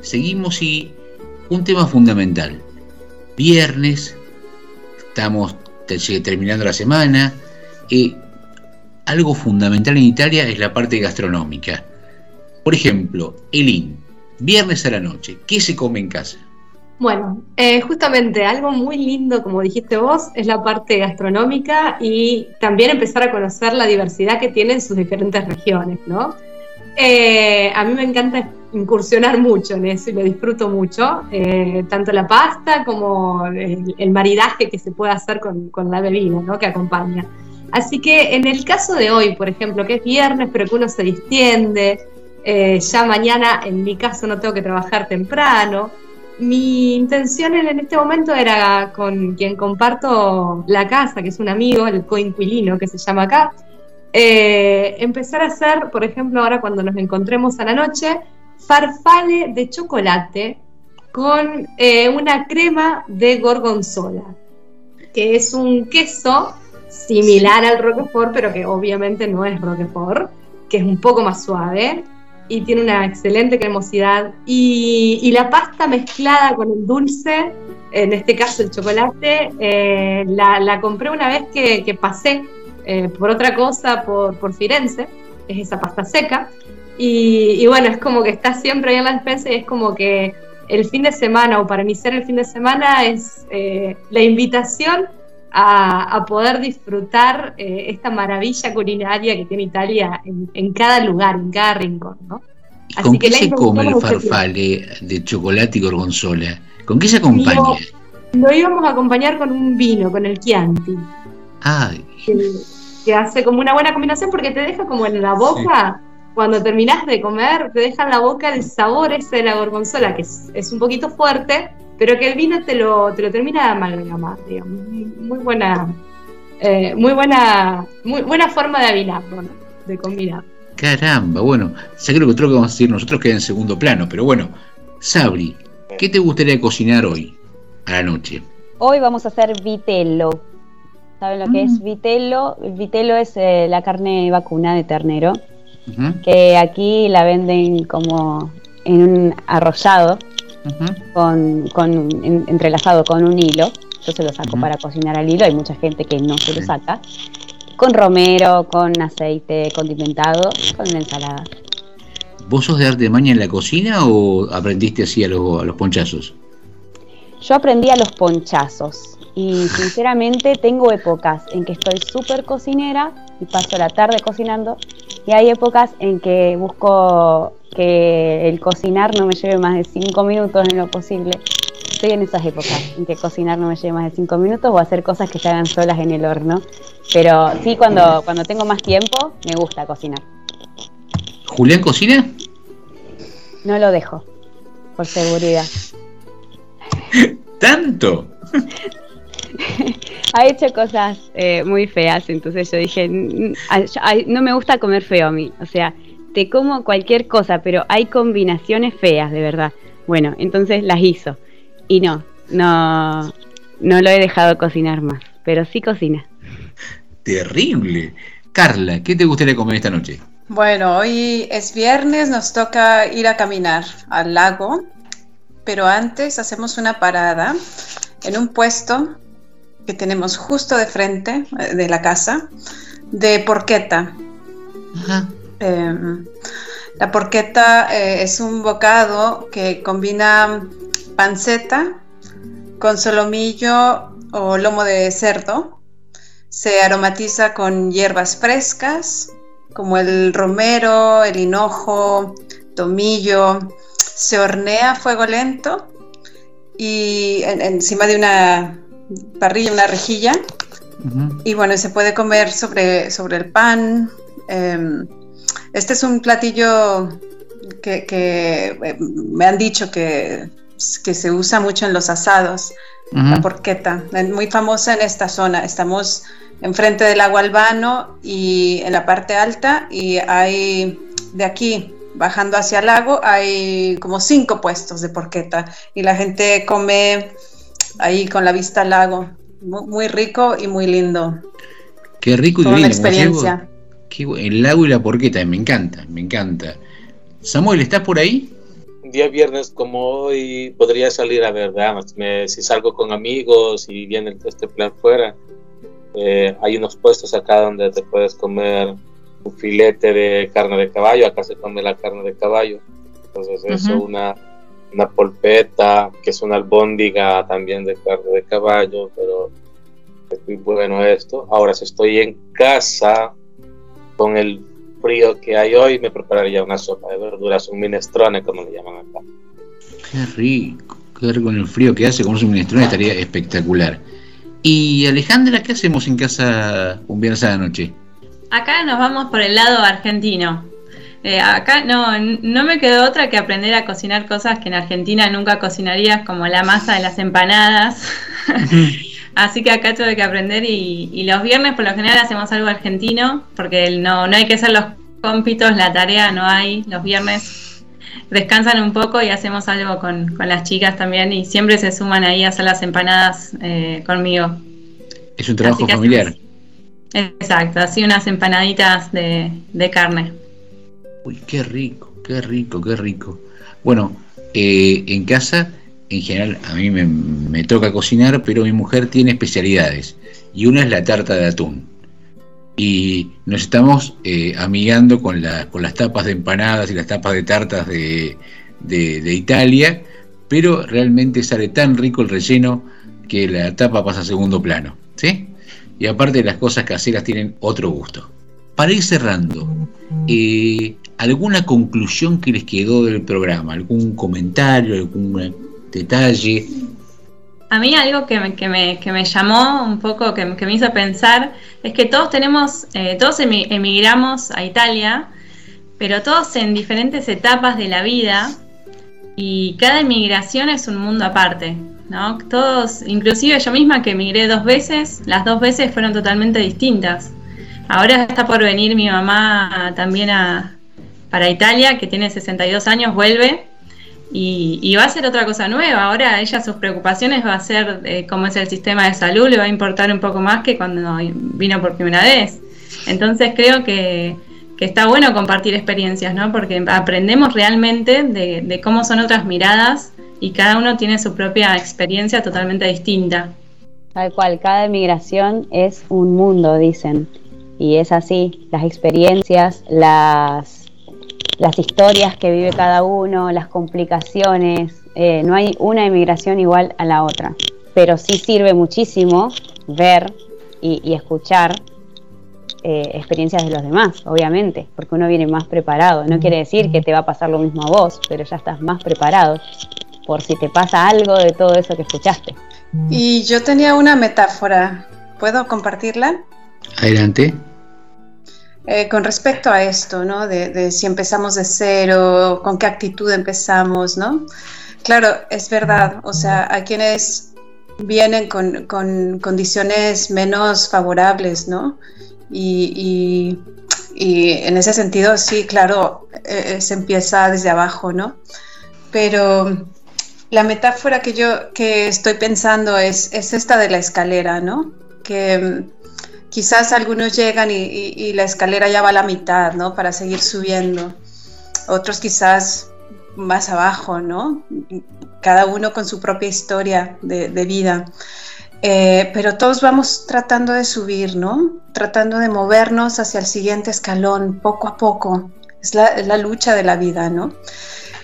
Seguimos y un tema fundamental. Viernes, estamos terminando la semana. Eh, algo fundamental en Italia es la parte gastronómica. Por ejemplo, Elin, viernes a la noche, ¿qué se come en casa? Bueno, eh, justamente algo muy lindo, como dijiste vos, es la parte gastronómica y también empezar a conocer la diversidad que tienen sus diferentes regiones, ¿no? Eh, a mí me encanta incursionar mucho en eso y lo disfruto mucho, eh, tanto la pasta como el, maridaje que se puede hacer con, la bebida ¿no? que acompaña. Así que en el caso de hoy, por ejemplo, que es viernes, pero que uno se distiende, ya mañana en mi caso no tengo que trabajar temprano, mi intención en este momento era con quien comparto la casa, que es un amigo, el coinquilino que se llama acá, eh, empezar a hacer, por ejemplo, ahora cuando nos encontremos a la noche, farfale de chocolate con eh, una crema de gorgonzola, que es un queso similar al roquefort, pero que obviamente no es roquefort, que es un poco más suave y tiene una excelente cremosidad. Y, la pasta mezclada con el dulce, en este caso el chocolate, eh, la, compré una vez que, pasé eh, por otra cosa por, por Firenze, es esa pasta seca. Y, bueno, es como que está siempre ahí en la despensa y es como que el fin de semana o para iniciar el fin de semana es eh, la invitación a, poder disfrutar eh, esta maravilla culinaria que tiene Italia en, cada lugar, en cada rincón. ¿no? ¿Con qué se come el farfalle de chocolate y gorgonzola? ¿Con qué se acompaña? Lo, íbamos a acompañar con un vino, con el Chianti. Ay. Que, hace como una buena combinación porque te deja como en la boca, cuando terminas de comer, te deja en la boca el sabor ese de la gorgonzola, que es, es un poquito fuerte, pero que el vino te lo, te lo termina de amalgamar, digamos. Muy buena, eh, muy buena, muy buena forma de avinarlo, de combinar. Caramba, bueno, ya creo que otro que vamos a decir nosotros queda en segundo plano, pero bueno, Sabri, ¿qué te gustaría cocinar hoy, a la noche? Hoy vamos a hacer vitello. ¿Saben lo que es vitello? El vitello es eh, la carne vacuna de ternero, que aquí la venden como en un arrollado, con, entrelazado con un hilo. Yo se lo saco para cocinar al hilo, hay mucha gente que no se lo saca. Con romero, con aceite condimentado, con una ensalada. ¿Vos sos de arte de maña en la cocina o aprendiste así a los ponchazos? Yo aprendí a los ponchazos y sinceramente tengo épocas en que estoy súper cocinera y paso la tarde cocinando y hay épocas en que busco que el cocinar no me lleve más de 5 minutos en lo posible. Estoy en esas épocas en que cocinar no me lleve más de 5 minutos o hacer cosas que se hagan solas en el horno. Pero sí, cuando, cuando tengo más tiempo, me gusta cocinar. ¿Julián cocina? No lo dejo, por seguridad. ¿Tanto? ha hecho cosas eh, muy feas, entonces yo dije, no me gusta comer feo a mí, o sea, te como cualquier cosa, pero hay combinaciones feas, de verdad. Bueno, entonces las hizo. Y no, no, no lo he dejado cocinar más, pero sí cocina. Terrible. Carla, ¿qué te gustaría comer esta noche? Bueno, hoy es viernes, nos toca ir a caminar al lago, pero antes hacemos una parada en un puesto que tenemos justo de frente eh, de la casa de porqueta. Ajá. Em, la porqueta eh, es un bocado que combina panceta con solomillo o lomo de cerdo. Se aromatiza con hierbas frescas como el romero, el hinojo, tomillo. Se hornea a fuego lento y encima de una parrilla, una rejilla. Y bueno, se puede comer sobre, sobre el pan. Em, este es un platillo que, eh, me han dicho que, se usa mucho en los asados, la porqueta, muy famosa en esta zona. Estamos enfrente del agua Albano y en la parte alta y hay de aquí bajando hacia el lago hay como cinco puestos de porqueta y la gente come ahí con la vista al lago. Muy, rico y muy lindo. Qué rico y Una experiencia el lago y la porqueta, me encanta, me encanta. Samuel, ¿estás por ahí? día viernes como hoy podría salir a ver, me, si salgo con amigos y viene este plan fuera, eh, hay unos puestos acá donde te puedes comer un filete de carne de caballo, acá se come la carne de caballo, entonces eso, una, una polpeta, que es una albóndiga también de carne de caballo, pero es muy bueno esto. Ahora si estoy en casa con el frío que hay hoy, me prepararía una sopa de verduras, un minestrone, como le llaman acá. Qué rico, qué rico con el frío que hace, con un minestrone estaría espectacular. Y Alejandra, ¿qué hacemos en casa un viernes a la noche? Acá nos vamos por el lado argentino. Eh, acá no, no me quedó otra que aprender a cocinar cosas que en Argentina nunca cocinarías, como la masa de las empanadas. Así que acá tuve que aprender y, los viernes por lo general hacemos algo argentino, porque no, no hay que hacer los cómpitos, la tarea no hay. Los viernes descansan un poco y hacemos algo con, las chicas también y siempre se suman ahí a hacer las empanadas eh, conmigo. Es un trabajo familiar. exacto, así unas empanaditas de, carne. Uy, qué rico, qué rico, qué rico. Bueno, eh, en casa en general a mí me, toca cocinar, pero mi mujer tiene especialidades y una es la tarta de atún. Y nos estamos eh, amigando con, las tapas de empanadas y las tapas de tartas de, Italia, pero realmente sale tan rico el relleno que la tapa pasa a segundo plano. ¿sí? Y aparte las cosas caseras tienen otro gusto. Para ir cerrando, eh, ¿alguna conclusión que les quedó del programa? ¿Algún comentario? ¿Alguna detalle. A mí algo que me, que me, que me llamó un poco, que, me hizo pensar, es que todos tenemos, eh, todos emigramos a Italia, pero todos en diferentes etapas de la vida y cada emigración es un mundo aparte, ¿no? Todos, inclusive yo misma que emigré dos veces, las dos veces fueron totalmente distintas. Ahora está por venir mi mamá también a, para Italia, que tiene 62 años, vuelve y, va a ser otra cosa nueva. Ahora ella sus preocupaciones va a ser eh, cómo es el sistema de salud, le va a importar un poco más que cuando vino por primera vez. Entonces creo que, está bueno compartir experiencias, ¿no? Porque aprendemos realmente de, cómo son otras miradas y cada uno tiene su propia experiencia totalmente distinta. Tal cual, cada emigración es un mundo, dicen. Y es así, las experiencias, las las historias que vive cada uno, las complicaciones. Eh, no hay una emigración igual a la otra, pero sí sirve muchísimo ver y, escuchar eh, experiencias de los demás, obviamente, porque uno viene más preparado. No quiere decir que te va a pasar lo mismo a vos, pero ya estás más preparado por si te pasa algo de todo eso que escuchaste. Y yo tenía una metáfora, ¿puedo compartirla? Adelante. Eh, con respecto a esto, ¿no? De, si empezamos de cero, con qué actitud empezamos, ¿no? Claro, es verdad, o sea, hay quienes vienen con, condiciones menos favorables, ¿no? Y, en ese sentido, sí, claro, eh, eh, se empieza desde abajo, ¿no? Pero la metáfora que yo que estoy pensando es, es esta de la escalera, ¿no? Que quizás algunos llegan y, la escalera ya va a la mitad, ¿no? Para seguir subiendo. Otros quizás más abajo, ¿no? Cada uno con su propia historia de, vida. Eh, pero todos vamos tratando de subir, ¿no? Tratando de movernos hacia el siguiente escalón, poco a poco. Es la, es la lucha de la vida, ¿no?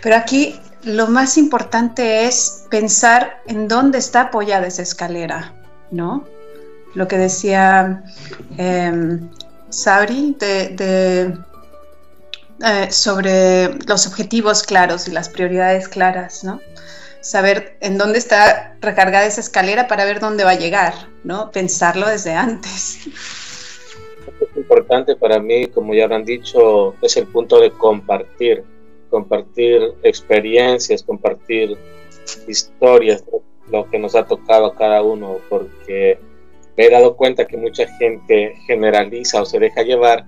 Pero aquí lo más importante es pensar en dónde está apoyada esa escalera, ¿no? Lo que decía em, Sabri de, eh, sobre los objetivos claros y las prioridades claras, ¿no? Saber en dónde está recargada esa escalera para ver dónde va a llegar, ¿no? Pensarlo desde antes. Es importante para mí, como ya habrán dicho, es el punto de compartir, compartir experiencias, compartir historias, lo que nos ha tocado a cada uno, porque me he dado cuenta que mucha gente generaliza o se deja llevar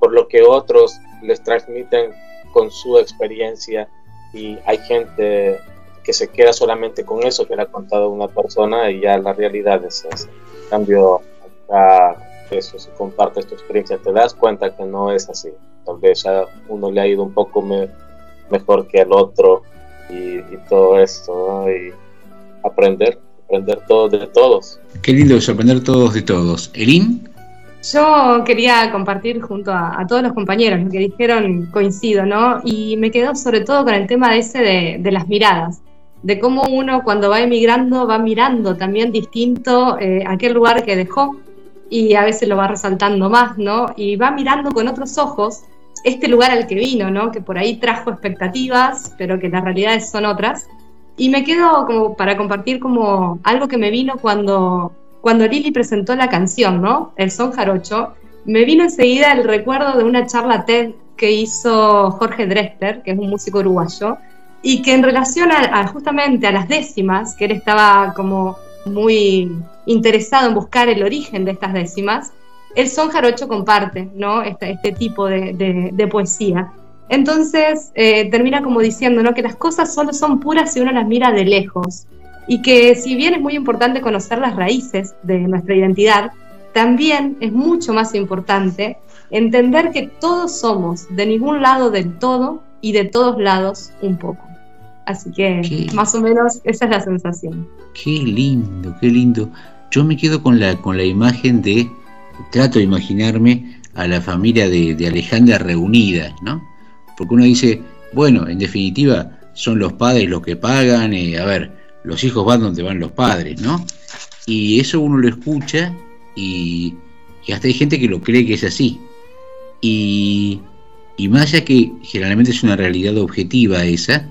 por lo que otros les transmiten con su experiencia y hay gente que se queda solamente con eso que le ha contado una persona y ya la realidad es esa. En cambio, acá eso, si compartes tu experiencia, te das cuenta que no es así. Tal vez a uno le ha ido un poco mejor que al otro y, todo esto, y aprender, aprender todos de todos. Qué lindo sorprender todos de todos. ¿Elin? Yo quería compartir junto a, todos los compañeros lo que dijeron, coincido, ¿no? Y me quedo sobre todo con el tema ese de, las miradas, de cómo uno cuando va emigrando va mirando también distinto eh, aquel lugar que dejó y a veces lo va resaltando más, ¿no? Y va mirando con otros ojos este lugar al que vino, ¿no? Que por ahí trajo expectativas, pero que las realidades son otras. Y me quedo como para compartir como algo que me vino cuando cuando Lili presentó la canción, ¿no? El son jarocho, me vino enseguida el recuerdo de una charla TED que hizo Jorge Drester, que es un músico uruguayo, y que en relación a, justamente a las décimas, que él estaba como muy interesado en buscar el origen de estas décimas, el son jarocho comparte ¿no? este, este tipo de, poesía. Entonces eh, termina como diciendo ¿no? que las cosas solo son puras si uno las mira de lejos y que si bien es muy importante conocer las raíces de nuestra identidad, también es mucho más importante entender que todos somos de ningún lado del todo y de todos lados un poco. Así que más o menos esa es la sensación. Qué lindo, qué lindo. Yo me quedo con la, con la imagen de, trato de imaginarme a la familia de, Alejandra reunida, ¿no? Porque uno dice, bueno, en definitiva, son los padres los que pagan, eh, a ver, los hijos van donde van los padres, ¿no? Y eso uno lo escucha y, hasta hay gente que lo cree que es así. Y, más allá que generalmente es una realidad objetiva esa,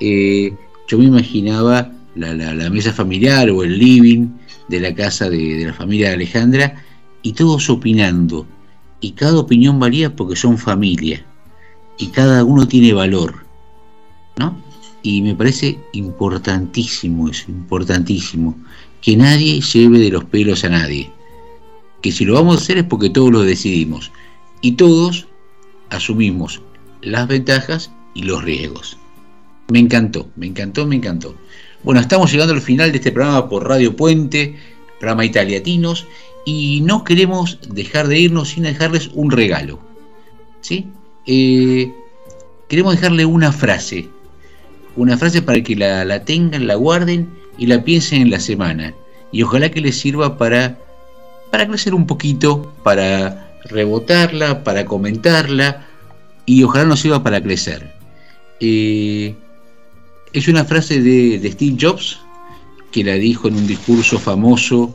eh, yo me imaginaba la, mesa familiar o el living de la casa de, de la familia de Alejandra y todos opinando. Y cada opinión valía porque son familia. Y cada uno tiene valor. ¿No? Y me parece importantísimo eso, importantísimo, que nadie lleve de los pelos a nadie. Que si lo vamos a hacer es porque todos lo decidimos. Y todos asumimos las ventajas y los riesgos. Me encantó, me encantó, me encantó. Bueno, estamos llegando al final de este programa por Radio Puente, programa Italiatinos, y no queremos dejar de irnos sin dejarles un regalo. ¿Sí? Eh, queremos dejarle una frase una frase para que la, tengan, la guarden y la piensen en la semana. Y ojalá que les sirva para, para crecer un poquito, para rebotarla, para comentarla y ojalá nos sirva para crecer. Eh, es una frase de, Steve Jobs que la dijo en un discurso famoso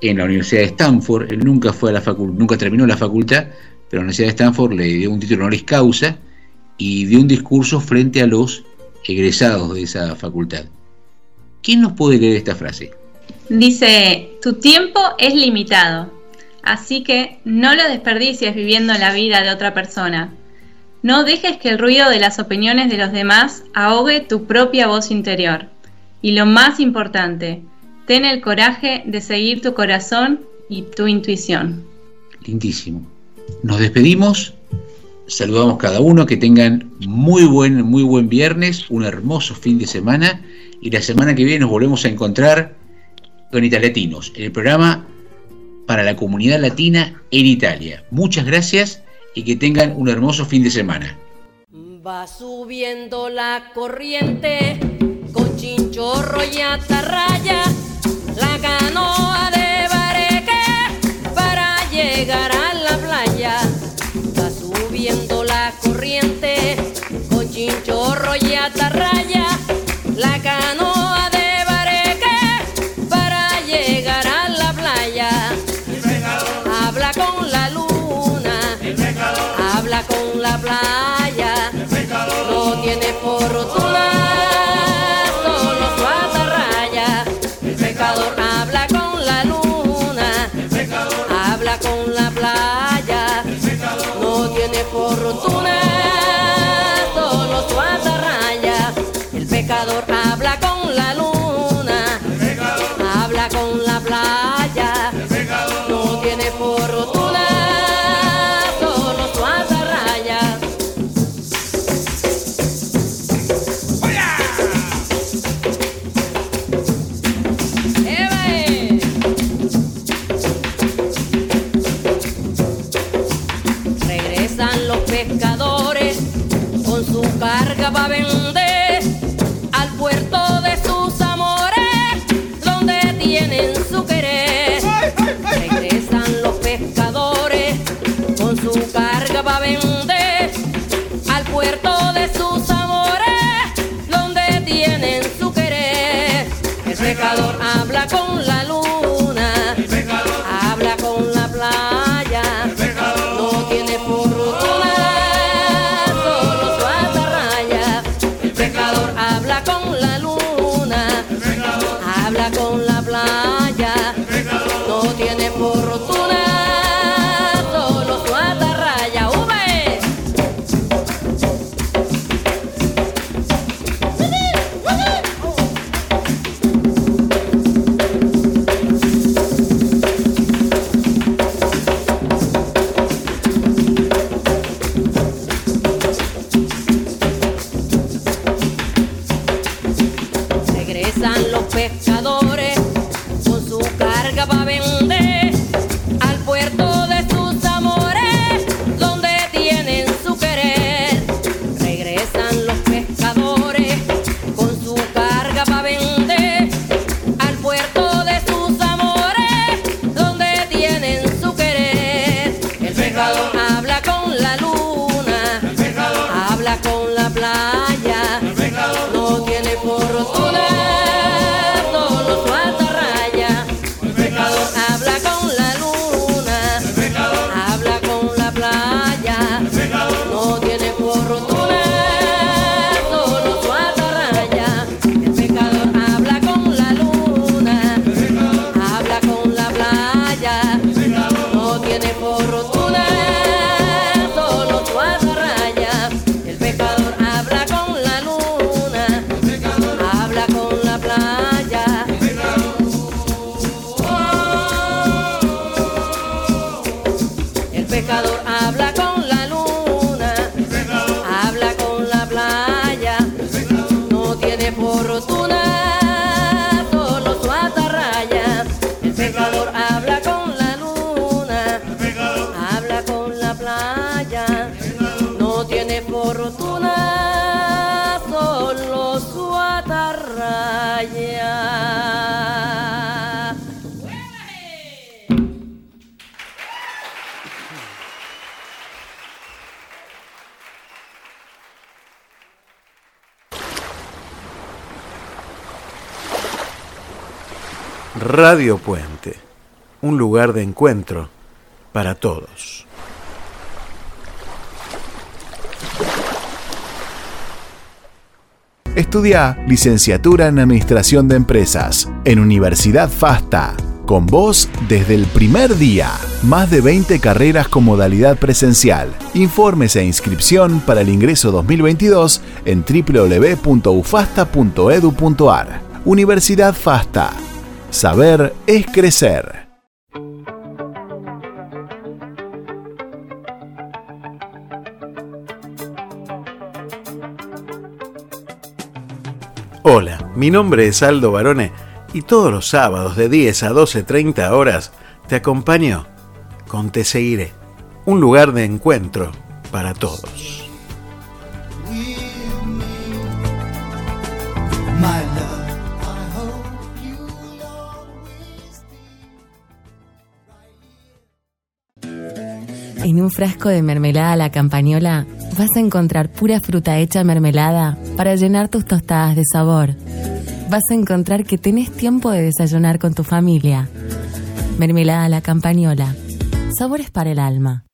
en la Universidad de Stanford. Él nunca fue a la facultad, nunca terminó la facultad, pero la Universidad de Stanford le dio un título honoris causa y dio un discurso frente a los egresados de esa facultad. ¿Quién nos puede leer esta frase? Dice, tu tiempo es limitado, así que no lo desperdicies viviendo la vida de otra persona. No dejes que el ruido de las opiniones de los demás ahogue tu propia voz interior. Y lo más importante, ten el coraje de seguir tu corazón y tu intuición. Lindísimo. Nos despedimos saludamos cada uno, que tengan muy buen, muy buen viernes, un hermoso fin de semana y la semana que viene nos volvemos a encontrar con Italiatinos, el programa para la comunidad latina en Italia. Muchas gracias y que tengan un hermoso fin de semana. Va subiendo la corriente con chinchorro y atarraya, la canoa de El encuentro para todos. Estudia licenciatura en Administración de Empresas en Universidad FASTA. Con vos desde el primer día. Más de 20 carreras con modalidad presencial. Informes e inscripción para el ingreso 2022 en www.ufasta.edu.ar. Universidad FASTA. Saber es crecer. Mi nombre es Aldo Barone y todos los sábados de 10 a 12.30 horas te acompaño con Te Seguiré, un lugar de encuentro para todos. En un frasco de mermelada la campañola vas a encontrar pura fruta hecha mermelada para llenar tus tostadas de sabor. Vas a encontrar que tenés tiempo de desayunar con tu familia. Mermelada a la campañola. Sabores para el alma.